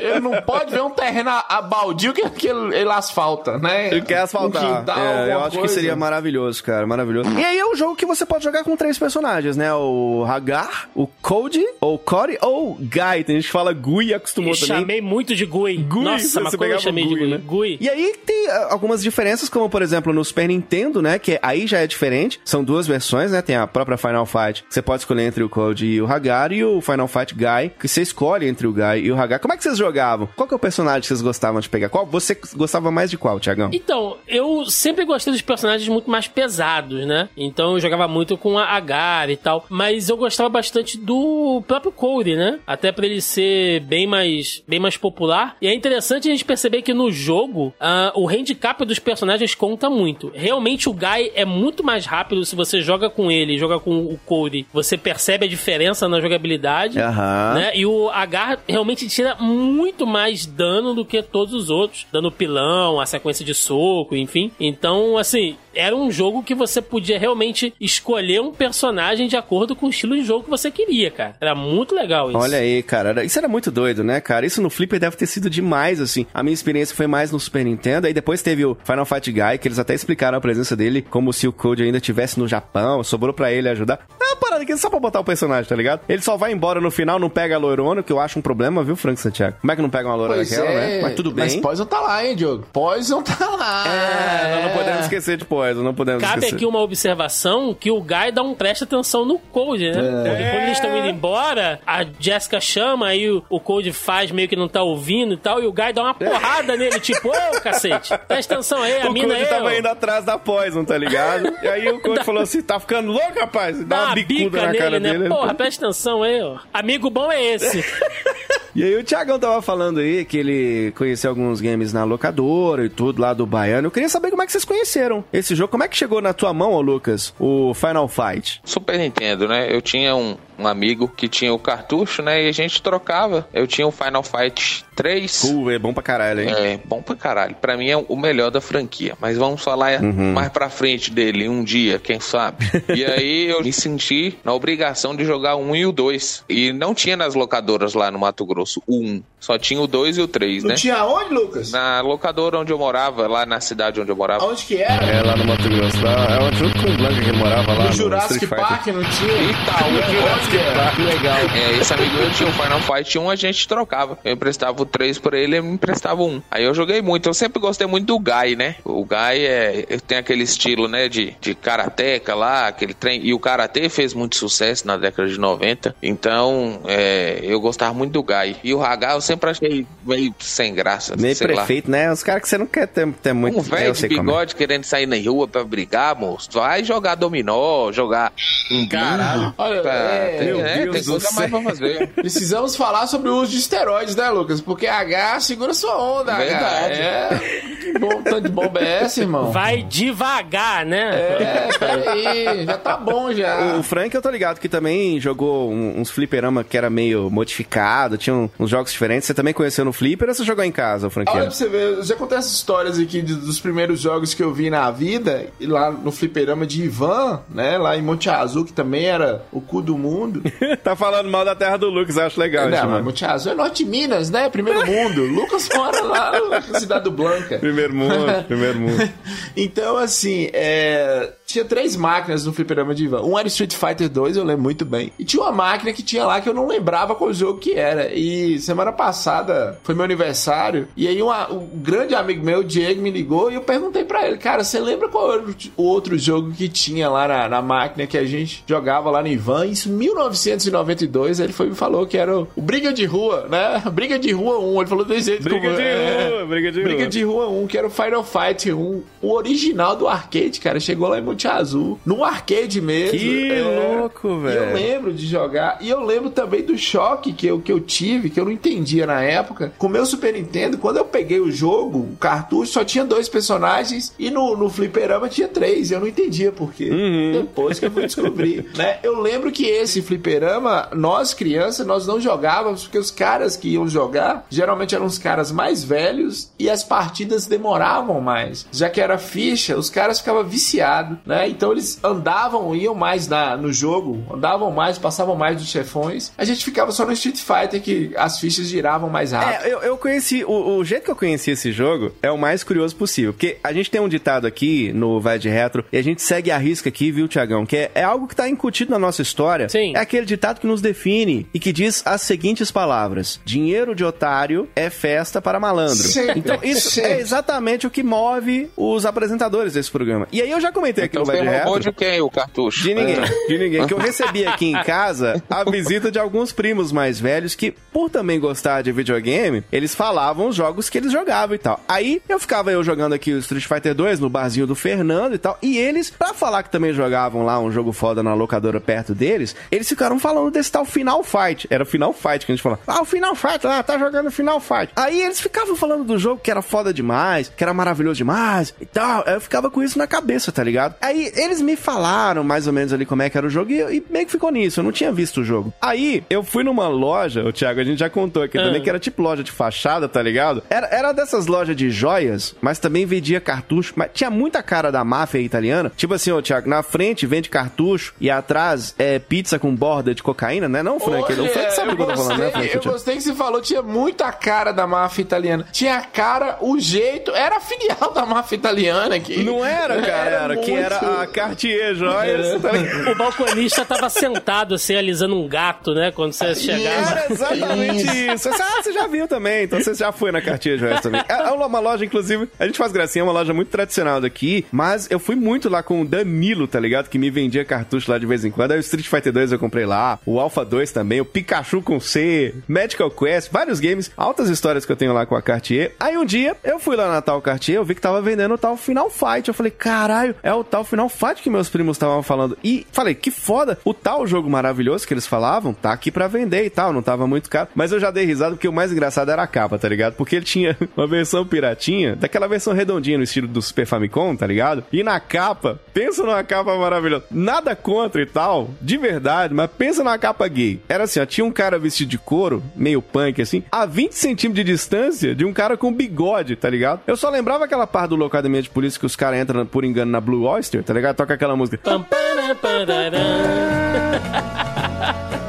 ele não pode ver um terreno a, a baldio que, que ele, ele asfalta, né? Ele quer asfaltar. É, eu acho que coisa. seria maravilhoso, cara. Maravilhoso. E aí é um jogo que você pode jogar com três personagens, né? O Hagar, o Cody, ou Cory, ou Guy. Tem gente que fala Gui e acostumou Eu também. chamei muito de Gui. Gui, Nossa, você mas como eu chamei de Gui, Gui? né? Gui. E aí tem ah, algumas diferenças, como por exemplo no Super Nintendo, né? Que aí já é diferente. São duas versões, né? Tem a própria Final Fight, que você pode escolher entre o Code e o Hagar, e o Final Fight Guy, que você escolhe entre o Guy e o Hagar. Como é que vocês jogavam? Qual que é o personagem que vocês gostavam de pegar? Qual você gostava mais de qual, Tiagão? Então, eu sempre gostei dos personagens muito mais pesados, né? Então eu jogava muito com a Agar e tal. Mas eu gostava bastante do próprio Né? Até pra ele ser bem mais, bem mais popular. E é interessante a gente perceber que no jogo, ah, o handicap dos personagens conta muito. Realmente o Guy é muito mais rápido se você joga com ele, joga com o Cody. Você percebe a diferença na jogabilidade. Aham. né? E o Agar realmente tira muito mais dano do que todos os outros. Dano pilão, a sequência de soco, enfim. Então, assim, era um jogo que você podia realmente escolher um personagem de acordo com o estilo de jogo que você queria, cara. Era muito legal isso. Olha aí, cara. Isso era muito doido, né, cara? Isso no Flipper deve ter sido demais, assim. A minha experiência foi mais no Super Nintendo. Aí depois teve o Final Fight Guy, que eles até explicaram a presença dele como se o Code ainda estivesse no Japão. Sobrou pra ele ajudar. É uma parada aqui só pra botar o personagem, tá ligado? Ele só vai embora no final, não pega a loirona, que eu acho um problema, viu, Frank Santiago? Como é que não pega uma loira Pois daquela, é. né? Mas tudo bem. Mas Poison tá lá, hein, Diogo? Poison tá lá. É, nós não podemos esquecer de Poison, não podemos Cabe esquecer. aqui uma observação que o Guy dá um presta atenção no Code, né? Porque quando eles estão indo embora, a Jessica chama, aí o, o Code faz meio que não tá ouvindo e tal, e o Guy dá uma porrada nele, tipo, ô cacete, presta atenção aí, a O mina Code aí. tava ó. indo atrás da Poison, tá ligado? E aí o Code falou assim, tá ficando louco, rapaz? Dá, Dá uma uma bicuda bica na nele, cara né? dele. Porra, presta atenção aí, ó. Amigo bom é esse. E aí o Thiagão tava falando aí que ele conheceu alguns games na locadora e tudo lá do Baiano. Eu queria saber como é que vocês conheceram esse jogo. Como é que chegou na tua mão, ô Lucas, o Final Fight? Super Nintendo, né? Eu tinha um, um amigo que tinha o cartucho, né? E a gente trocava. Eu tinha o Final Fight 3. Uh, é bom pra caralho, hein? É, bom pra caralho. Pra mim é o melhor da franquia. Mas vamos falar mais pra frente dele, um dia, quem sabe. e aí eu me senti na obrigação de jogar o 1 e o 2. E não tinha nas locadoras lá no Mato Grosso o 1. Só tinha o 2 e o 3, Não né? tinha onde, Lucas? Na locadora onde eu morava, lá na cidade onde eu morava. Onde que era? É, lá no Mato Grosso. Lá, é junto com o Blanca que ele morava lá No no, Jurassic. Park não tinha? Itaú, Onde que era? Que legal. É, esse amigo meu tinha o Final Fight 1, a gente trocava. Eu emprestava o 3 pra ele, ele me emprestava 1. Aí eu joguei muito. Eu sempre gostei muito do Guy, né? O Guy é, tem aquele estilo, né, de, de karateca lá, aquele trem. E o karatê fez muito sucesso na década de 90. Então, é, eu gostava muito do Guy. E o Hagar eu sempre achei meio sem graça. Meio sei lá. prefeito, né? Os caras que você não quer ter, ter muito... Um É, velho de é. bigode querendo sair na rua pra brigar, moço. Vai jogar dominó, jogar um Caralho. Olha, Tá, é, tem, meu é, Deus tem do coisa mais céu. pra fazer. Precisamos falar sobre o uso de esteroides, né, Lucas? Porque H segura sua onda, Verdade. H. É. Que bom, tanto de bomba é essa, irmão? Vai devagar, né? É, peraí, já tá bom já. O Frank, eu tô ligado que também jogou uns fliperama que era meio modificado, tinha uns jogos diferentes. Você também conheceu no flipper ou você jogou em casa, o Olha Franqueiro? pra você ver, eu já contei essas histórias aqui de- dos primeiros jogos que eu vi na vida, e lá no fliperama de Ivan, né, lá em Monte Azul, que também era o cu do mundo. tá falando mal da terra do Lucas, eu acho legal isso, Não, mas mano. Monte Azul é Norte de Minas, né, primeiro mundo. Lucas mora lá na Cidade do Blanca. Primeiro mundo, primeiro mundo. Então, assim, é, tinha três máquinas no fliperama de Ivan. Um era Street Fighter 2, eu lembro muito bem. E tinha uma máquina que tinha lá que eu não lembrava qual jogo que era. E semana passada foi meu aniversário. E aí uma- um grande amigo meu, o Diego, me ligou e eu perguntei pra ele, cara, você lembra qual era o outro jogo que tinha lá na, na máquina que a gente jogava lá no Ivan? Isso em 1992. Ele foi me falou que era o, o Briga de Rua, né? Briga de Rua 1. Ele falou desse jeito. Briga como- de é. rua, briga de Briga rua. de Rua 1, que era o Final Fight 1. O original do arcade, cara, chegou lá em Monte Azul. No arcade mesmo. Que é. louco, E eu velho. lembro de jogar. E eu lembro também do choque que eu, que eu tive, que eu não entendia na época. Com o meu Super Nintendo, quando eu peguei o jogo, o cartucho, só tinha dois personagens. E no, no fliperama tinha três. E eu não entendia por quê. Uhum. Depois que eu fui descobrir. né? Eu lembro que esse fliperama, nós crianças, nós não jogávamos, porque os caras que iam jogar, geralmente eram os caras mais velhos. E as partidas demoravam mais. Já que era ficha, os caras ficavam viciados, né? Então eles andavam, iam mais na, no jogo, andavam mais, passavam mais dos chefões. A gente ficava só no Street Fighter, que as fichas giravam mais rápido. É, eu, eu conheci. O, o jeito que eu conheci esse jogo é o mais curioso possível. Porque a gente tem um ditado aqui no Vai de Retro e a gente segue a risca aqui, viu, Tiagão? Que é, é algo que tá incutido na nossa história. Sim. É aquele ditado que nos define e que diz as seguintes palavras: Dinheiro de otário é festa para malandro. Então, isso é exatamente o que move os apresentadores desse programa. E aí eu já comentei aqui Então Vai de roubou de quem o cartucho? De ninguém, É. de ninguém. Que eu recebi aqui em casa a visita de alguns primos mais velhos que, por também gostar de videogame, eles falavam os jogos que eles jogavam e tal. Aí eu ficava eu jogando aqui o Street Fighter 2 no barzinho do Fernando e tal. E eles, pra falar que também jogavam lá um jogo foda na locadora perto deles, eles ficaram falando desse tal Final Fight. Era o Final Fight que a gente falava. Ah, o Final Fight lá, tá jogando Final Fight. Aí eles ficavam falando do jogo que era foda demais, que era maravilhoso demais e tal. Eu ficava com isso na cabeça, tá ligado? Aí eles me falaram mais ou menos ali como é que era o jogo e, e meio que ficou nisso. Eu não tinha visto o jogo. Aí eu fui numa loja, o Thiago, a gente já contou aqui Ah. também, que era tipo loja de fachada, tá ligado? Era, era dessas lojas de joias, mas também vendia cartucho. Mas tinha muita cara da máfia italiana. Tipo assim, ô Thiago, na frente vende cartucho e atrás é pizza com borda de cocaína, né? Não, Frank? o Frank sabe o que eu tô falando, né, Frank? eu gostei que você falou, tinha muita cara da máfia italiana. Tinha a cara, o jeito, era filial da máfia italiana aqui. Não era, cara, era, que muito. Era a Cartier Joias. tá? O balconista tava sentado, assim, alisando um gato, né? Quando você chegava. Era exatamente isso. Ah, você já viu também, então você já foi na Cartier Joias também. É é uma loja, inclusive, a gente faz gracinha, é uma loja muito tradicional daqui, mas eu fui muito lá com o Danilo, tá ligado? Que me vendia cartucho lá de vez em quando. Aí o Street Fighter 2 eu comprei lá, o Alpha 2 também, o Pikachu com C, Medical Quest, vários games, altas histórias que eu tenho lá com a Cartier. Aí um dia eu fui lá na tal Cartier, eu vi que tava vendendo o tal Final Fight. Eu falei, caralho, é o tal Final Fight que meus primos estavam falando. E falei, que foda, o tal jogo maravilhoso que eles falavam, tá aqui pra vender e tal, não tava muito caro. Mas eu já dei risada porque o mais engraçado era a capa, tá ligado? Porque ele tinha uma versão piratinha, daquela versão redondinha no estilo do Super Famicom, tá ligado? E na capa, pensa numa capa maravilhosa. Nada contra e tal, de verdade, mas pensa numa capa gay. Era assim, ó, tinha um cara vestido de couro, meio punk assim, a 20 centímetros de distância de um cara com bigode, tá ligado? Eu só lembrava aquela parte do locademento de polícia que os caras entram por engano na Blue Oyster, tá ligado? Toca aquela música.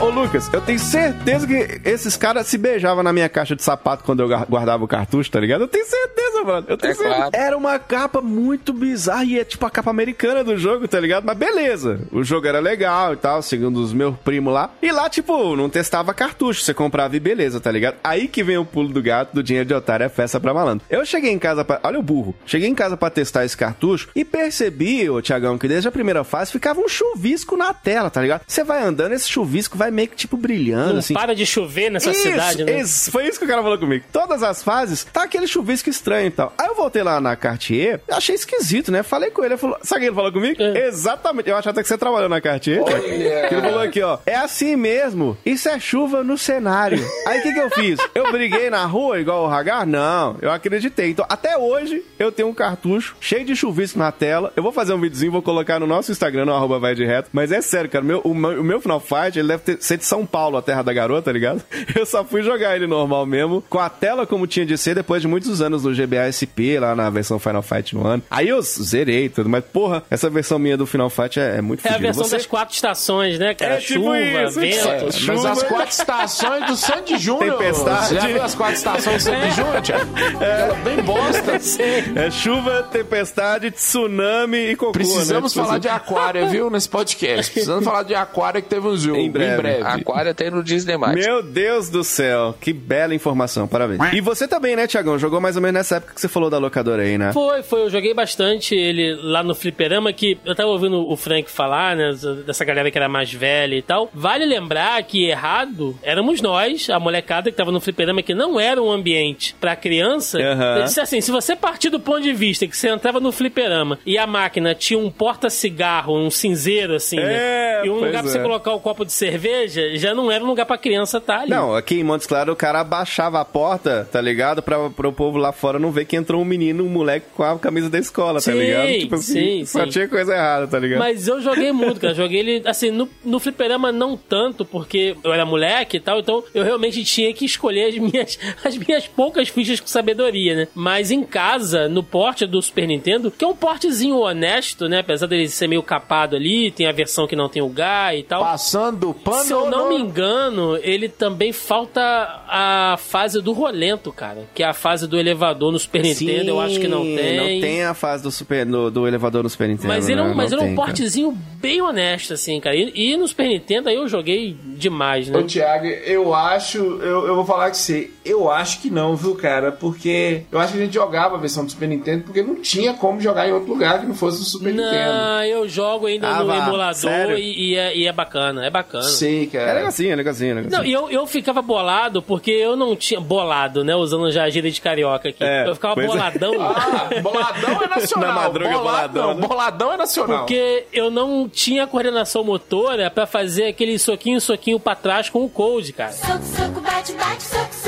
Ô, ô, Lucas, eu tenho certeza que esses caras se beijavam na minha caixa de sapato quando eu guardava o cartucho, tá ligado? Eu tenho certeza, mano. Eu tenho É certeza. claro. Era uma capa muito bizarra e é tipo a capa americana do jogo, tá ligado? Mas beleza. O jogo era legal e tal, segundo os meus primos lá. E lá, tipo, não testava cartucho. Você comprava e beleza, tá ligado? Aí que vem o pulo do gato do dinheiro de otário é festa pra malandro. Eu cheguei em casa pra. Olha o burro. Cheguei em casa pra testar esse cartucho e percebi, ô Tiagão, que desde a primeira fase ficava um chuvisco na tela, tá ligado? Você vai andando, esse chuvisco vai meio que tipo brilhando, Não assim. para de chover nessa Isso, cidade, né? isso, foi isso que o cara falou comigo. Todas as fases, tá aquele chuvisco estranho e tal. Aí eu voltei lá na Cartier, achei esquisito, né? Falei com ele, ele falou, sabe o que ele falou comigo? É. Exatamente, eu achava até que você trabalhou na Cartier. Que ele falou aqui, ó, é assim mesmo, isso é chuva no cenário. Aí o que que eu fiz? Eu briguei na rua igual o Hagar? Não, eu acreditei. Então, até hoje, eu tenho um cartucho cheio de chuvisco na tela. Eu vou fazer um videozinho, vou colocar no nosso Instagram, no arroba vai de reto. Mas é sério, cara, meu, o, meu, o meu Final Fight, ele deve ter, ser de São Paulo, a terra da garota, tá ligado? Eu só fui jogar ele normal mesmo, com a tela como tinha de ser, depois de muitos anos no GBA SP, lá na versão Final Fight no ano. Aí eu zerei tudo, mas porra, essa versão minha do Final Fight é, é muito É a fodida. versão Você- das quatro estações, né, cara? É tipo Chuva, isso, vento. é. Mas Chuva. as quatro estações do Sandy Júnior. Tempestade. Já viu as quatro estações do Sandy Júnior, Thiago? Era bem bosta. É chuva, tempestade, tsunami e cocô, Precisamos né? falar de aquário, viu, nesse podcast. Precisamos falar de aquário que teve um jogo. Em breve. Aquário tem no Disney+. Meu Deus do céu, que bela informação, parabéns. E você também, né, Tiagão? Jogou mais ou menos nessa época que você falou da locadora aí, né? Foi, foi. Eu joguei bastante ele lá no Fliperama, que eu tava ouvindo o Frank falar, né? Dessa galera que era mais velha e tal. Vale lembrar que errado éramos nós, a molecada que tava no Fliperama, que não era um ambiente pra criança. Aham. Eu disse assim: se você partir do ponto de vista que você entrava no Fliperama e a máquina tinha um porta-cigarro, um cinzeiro, assim, É, né? E um lugar pra você é. colocar o copo de cerveja, já não era um lugar pra criança estar ali. Não, aqui em Montes Claros o cara abaixava a porta, tá ligado? Pra, pro povo lá fora não ver que entrou um menino, um moleque com a camisa da escola, tá Sim, ligado? Tipo assim, sim, só sim. tinha coisa errada, tá ligado? Mas eu joguei muito, cara. Joguei ele, assim, no, no fliperama não tanto, porque eu era moleque e tal, então eu realmente tinha que escolher as minhas, as minhas poucas fichas com sabedoria, né? Mas em casa, no porte do Super Nintendo, que é um portezinho honesto, né? Apesar dele ser meio capado ali, tem a versão que não tem o GA e tal. Passando pano Se eu não me engano, ele também falta a fase do rolento, cara. Que é a fase do elevador no Super Nintendo, eu acho que não Sim, tem. Não tem a fase do, super, do, do elevador no Super Nintendo. Mas ele é um, né? mas ele é um tem, cara. portezinho bem honesto, assim, cara. E, e no Super Nintendo aí eu joguei demais, né? Ô, Thiago, eu acho, eu, eu vou falar que você, eu acho que não, viu, cara? Porque eu acho que a gente jogava a versão do Super Nintendo porque não tinha como jogar em outro lugar que não fosse o Super Nintendo. Não, eu jogo ainda Ah, no vá, emulador e, e é, e é bacana, é bacana. Sei, É cara. legalzinho, é legalzinho, é legalzinho. Não, e eu, eu ficava bolado porque eu não tinha. Bolado, né? Usando já a gíria de carioca aqui. É, eu ficava é. boladão. Ah, boladão é nacional. Na madruga, Bolado boladão, não, né? boladão é nacional. Porque eu não tinha coordenação motora pra fazer aquele soquinho, soquinho pra trás com o Code, cara. Soco, soco, bate, bate, soco, soco,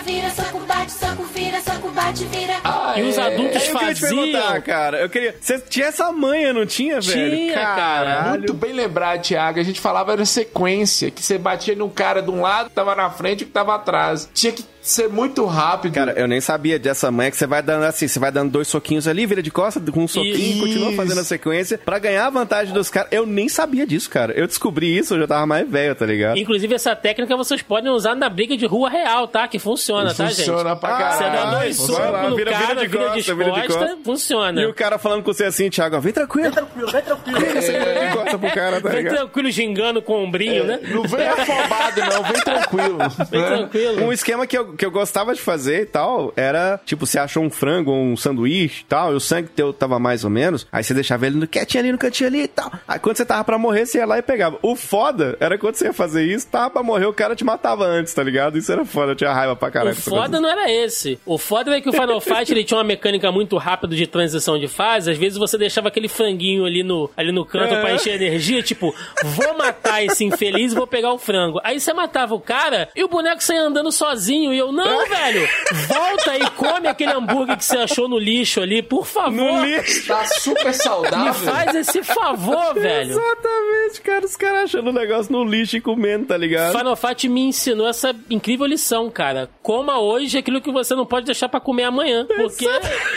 vira, vira, soco, bate, soco, vira, soco, bate, vira. Ah, E os é. adultos É, eu queria te perguntar, faziam. cara. Eu queria. Você tinha essa manha, não tinha, velho? Tinha, cara. Caralho. Muito bem lembrado, Thiago. A gente falava era sequência, que você batia num cara de um lado, que tava na frente e que tava atrás. Tinha que ser muito rápido. Cara, eu nem sabia dessa manha que você vai dando assim, você vai dando dois soquinhos ali, vira de costas com um soquinho e Isso. continua fazendo a sequência pra ganhar a vantagem dos caras. Eu nem sabia disso, cara. Eu descobri isso, eu já tava mais velho, tá ligado? Inclusive, essa técnica vocês podem usar na briga de rua real, tá? Que funciona, tá, gente? Funciona pra caralho. Você dá dois socos no vira- cara, vira de vira de costa, vira de costa, costa. funciona. E o cara falando com você assim, Thiago, vem tranquilo. Vem tranquilo, vem tranquilo. Você vira de costa pro cara, tá Vem ligado? tranquilo, gingando com o ombrinho, né? Não vem afobado, não. Vem tranquilo. Vem né? tranquilo. Um esquema que eu, que eu gostava de fazer e tal era, tipo, você achou um frango ou um sanduíche e tal, e o sangue teu tava mais ou menos, aí você deixava ele no- quietinho ali no cantinho ali e tal. Aí quando você tava pra morrer, você ia lá e pegava. O foda era quando você ia fazer isso, tava pra morrer, o cara te matava antes, tá ligado? Isso era foda, eu tinha raiva pra caralho. O foda não era esse. O foda era que o Final Fight ele tinha uma mecânica muito rápida de transição de fase. Às vezes você deixava aquele franguinho ali no, ali no canto É. pra encher energia, tipo, vou matar esse infeliz e vou pegar o frango. Aí você matava o cara e o boneco saia andando sozinho. E eu, não, velho, volta e come aquele hambúrguer que você achou no lixo ali, por favor. No lixo. Tá super Me saudável. faz esse favor, velho. Exatamente, cara. Os caras achando o negócio no lixo e comendo, tá ligado? Final Fight me ensinou essa incrível lição, cara. Coma hoje aquilo que você não pode deixar pra comer amanhã. Porque,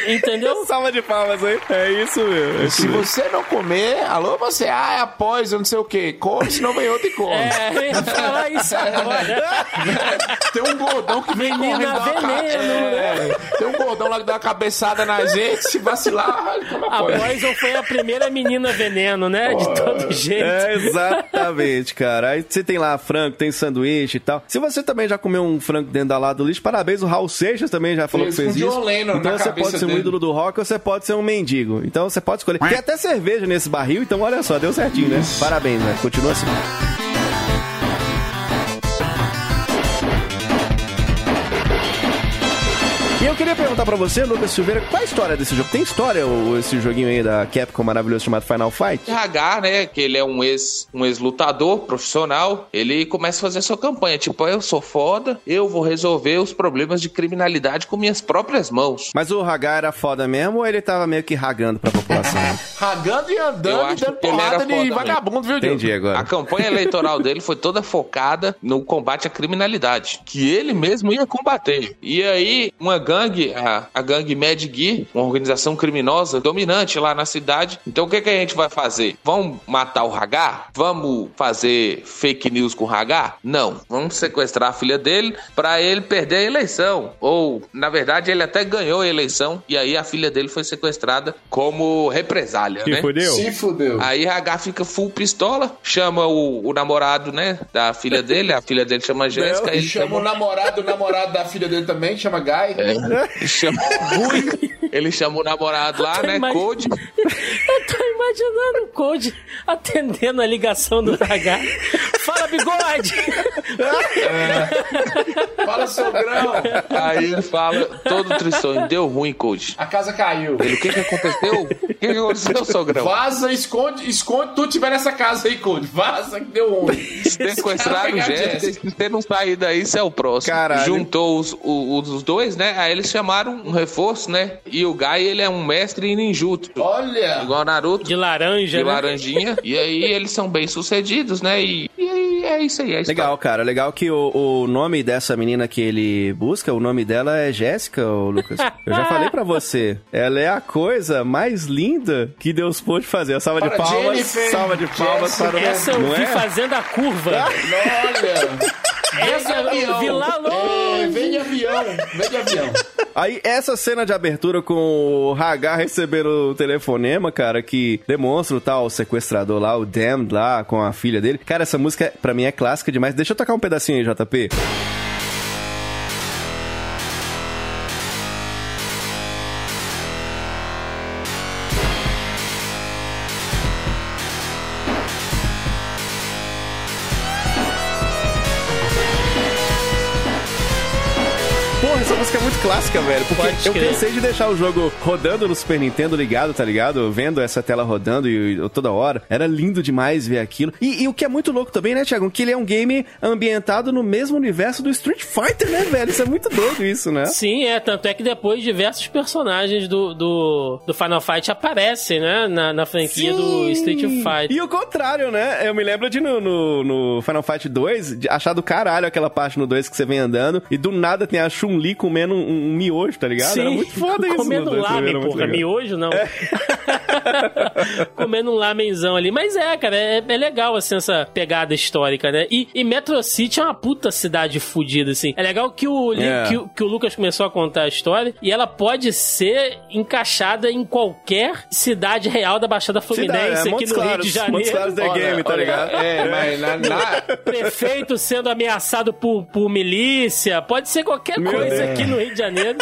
entendeu? Salva de palmas aí. É isso mesmo. é isso Se mesmo. você não comer, alô, você, ah, é após, eu não sei o quê. Come, senão vem outro e come. É, falar isso agora. Tem um gordão que vem Menina correndo. dá uma ca- veneno, é, Tem um gordão lá que dá uma cabeçada na gente, se vacilar, come A após. Poison foi a primeira menina veneno, né? De todo jeito. É, exatamente, cara. Aí você tem lá frango, tem sanduíche e tal. Se você também já comeu um frango dentro da lata do lixo, parabéns. O Raul Seixas também já falou Fez que fez isso. Lennon então você pode ser um dele. ídolo do rock ou você pode ser um mendigo. Então você pode escolher. Tem até cerveja nesse barril, então olha só, deu certinho, né? Parabéns, né? Continua assim. Eu queria perguntar pra você, Lucas Silveira, qual a história desse jogo? Tem história o- esse joguinho aí da Capcom maravilhoso chamado Final Fight? RH, né, que ele é um ex um ex-lutador profissional, ele começa a fazer sua campanha, tipo, eu sou foda, eu vou resolver os problemas de criminalidade com minhas próprias mãos. Mas o Hagar era foda mesmo ou ele tava meio que ragando pra população? Ragando e andando e dando que ele era porrada de vagabundo, viu? Entendi agora. A campanha eleitoral dele foi toda focada no combate à criminalidade, que ele mesmo ia combater. E aí, uma gangue, a, a gangue Mad Gear, uma organização criminosa dominante lá na cidade. Então, o que, que a gente vai fazer? Vamos matar o Hagar? Vamos fazer fake news com o Hagar? Não. Vamos sequestrar a filha dele para ele perder a eleição. Ou, na verdade, ele até ganhou a eleição e aí a filha dele foi sequestrada como represália, Que né? fudeu? Se fudeu. Aí H fica full pistola, chama o, o namorado, né, da filha dele, a filha dele chama Jéssica, Ele ele chama o chama, namorado, o namorado da filha dele também, chama Guy. Ele chama Rui, ele chama o namorado lá, né, Imagina- Code, Eu tô imaginando o Code atendendo a ligação do H. Fala, bigode! Fala, sogrão. aí ele fala, todo tristonho, deu ruim, Code. A casa caiu. Ele, o que que aconteceu? O que que aconteceu, sogrão? Vaza, esconde, esconde tu tiver nessa casa aí, Code. Vaza que deu ruim. Sequestraram a Jéssica, se você não sair daí, você é o próximo. Caralho. Juntou os, o- os, dois, né? Aí eles chamaram um reforço, né? E o Guy, ele é um mestre em ninjutsu. Olha. Igual o Naruto. De laranja, de né? laranjinha. e aí eles são bem sucedidos, né? E, e aí é isso aí. É isso Legal, cara. Legal que o, o nome dessa menina que ele busca, o nome dela é Jéssica, Lucas. Eu já falei pra você. Ela é a coisa mais linda que Deus pôde fazer. Salva de palmas. Jennifer, salva de palmas para o Essa eu Não vi é? fazendo a curva. Olha. Essa eu vi lá longe. É, vem de avião. Vem de avião. Aí, essa cena de abertura com o Hagar recebendo o telefonema, cara, que demonstra o tal sequestrador lá, o Damned lá, com a filha dele. Cara, essa música, pra mim, é clássica demais. Deixa eu tocar um pedacinho aí, JP. Porque eu cansei de deixar o jogo rodando no Super Nintendo ligado, tá ligado? Vendo essa tela rodando e, e toda hora. Era lindo demais ver aquilo. E, e o que é muito louco também, né, Thiago? Que ele é um game ambientado no mesmo universo do Street Fighter, né, velho? Isso é muito doido isso, né? Sim, é. Tanto é que depois diversos personagens do, do, do Final Fight aparecem, né? Na, na franquia do Street Fighter. E o contrário, né? Eu me lembro de no, no, no Final Fight 2 de achar do caralho aquela parte no 2 que você vem andando e do nada tem a Chun-Li comendo um, um miojo, tá ligado? Era muito foda isso. Comendo muito porra. legal. Miojo, não. Comendo um lamenzão ali. Mas é, cara, é, é legal, assim, essa pegada histórica, né? E, e Metro City é uma puta cidade fodida, assim. É legal que o, É. que, o- que o Lucas começou a contar a história e ela pode ser encaixada em qualquer cidade real da Baixada Fluminense, Cidade, é, aqui no Rio de Janeiro. Montes Claros The Game, tá ligado? É, mas na, na- prefeito sendo ameaçado por, por milícia, pode ser qualquer Meu coisa Deus. aqui no Rio de Janeiro.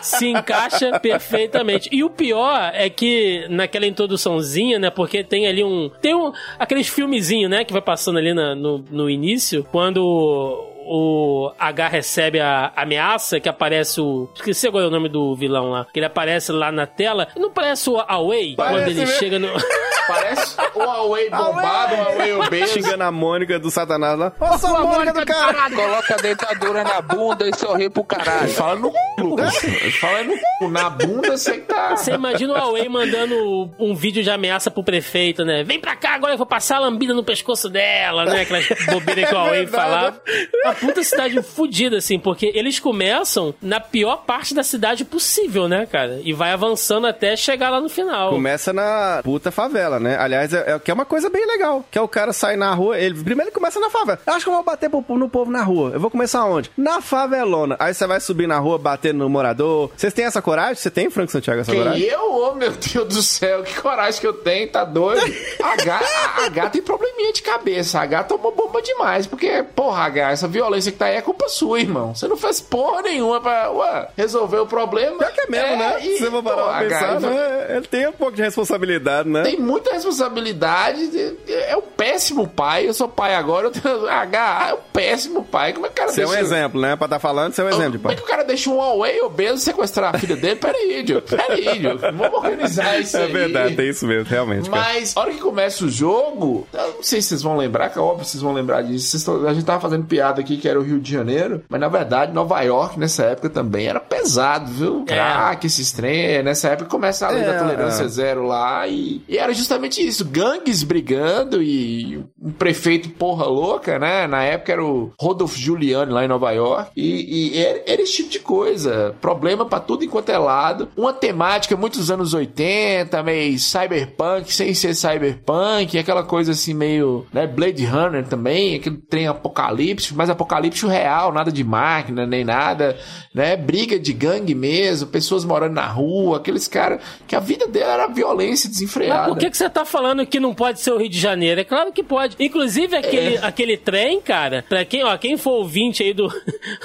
Se encaixa perfeitamente. E o pior é que naquela introduçãozinha, né? Porque tem ali um. Tem um. Aqueles filmezinhos, né? Que vai passando ali na- no, no início. Quando o H recebe a ameaça, que aparece o. Esqueci agora o nome do vilão lá. Que ele aparece lá na tela. Não parece o Away? Parece Quando ele mesmo. chega no. parece o Huawei bombado, o Huawei obeso. Xingando a Mônica do Satanás lá. Ô, sua Mônica do caralho! Coloca a dentadura na bunda e sorri pro caralho. Fala no c, Lucas. Fala no c. Na bunda você que tá. Você imagina o Huawei mandando um vídeo de ameaça pro prefeito, né? Vem pra cá agora, eu vou passar a lambida no pescoço dela, né? Aquelas bobeiras que o Huawei falava. Uma puta cidade fodida, assim, porque eles começam na pior parte da cidade possível, né, cara? E vai avançando até chegar lá no final. Começa na puta favela, né? Aliás, é, é, que é uma coisa bem legal. Que é o cara sair na rua. Ele, primeiro ele começa na favela. Eu acho que eu vou bater pro- no povo na rua. Eu vou começar onde? Na favelona. Aí você vai subir na rua, bater no morador. Vocês têm essa coragem? Você tem, Franco Santiago, essa Quem coragem? eu? Oh, meu Deus do céu, que coragem que eu tenho, tá doido? A H, a H tem probleminha de cabeça. A H tomou bomba demais. Porque, porra, H, essa violência que tá aí é culpa sua, irmão. Você não fez porra nenhuma pra ué, resolver o problema. Pior que é mesmo, né? e, você for parar pô, pra pensar, vai- né? ele tem um pouco de responsabilidade, né? Tem muita responsabilidade. É um péssimo pai. Eu sou pai agora. Eu tenho, H é um péssimo pai. Como é que o cara Você é um deixa- exemplo, né? Pra estar falando, você é um exemplo de Como é pai. que o cara deixa um Huawei obeso sequestrar a filha dele? Peraí, Diogo. Peraí, Diogo. Vamos organizar isso É aí. verdade, tem isso mesmo, realmente. cara. Mas, a hora que começa o jogo, eu não sei se vocês vão lembrar, que é óbvio que vocês vão lembrar disso. Vocês a gente tava fazendo piada aqui que era o Rio de Janeiro, mas na verdade Nova York nessa época também era pesado, viu? É. Crack, esses trem. Nessa época começa a lei É, da tolerância é. zero lá e, e era justamente isso: gangues brigando e um prefeito porra louca, né? Na época era o Rodolfo Giuliani lá em Nova York e, e era, era esse tipo de coisa. Problema pra tudo enquanto é lado. Uma temática muitos anos 80, meio cyberpunk, sem ser cyberpunk, aquela coisa assim meio, né, Blade Runner também, aquele trem apocalipse, mas apocalipse real, nada de máquina, nem nada, né, briga de gangue mesmo, pessoas morando na rua, aqueles caras que a vida dele era violência desenfreada. Mas por que, que você tá falando que não pode ser o Rio de Janeiro? É claro que pode. Inclusive, aquele, aquele trem, cara, pra quem, ó, quem for ouvinte aí do,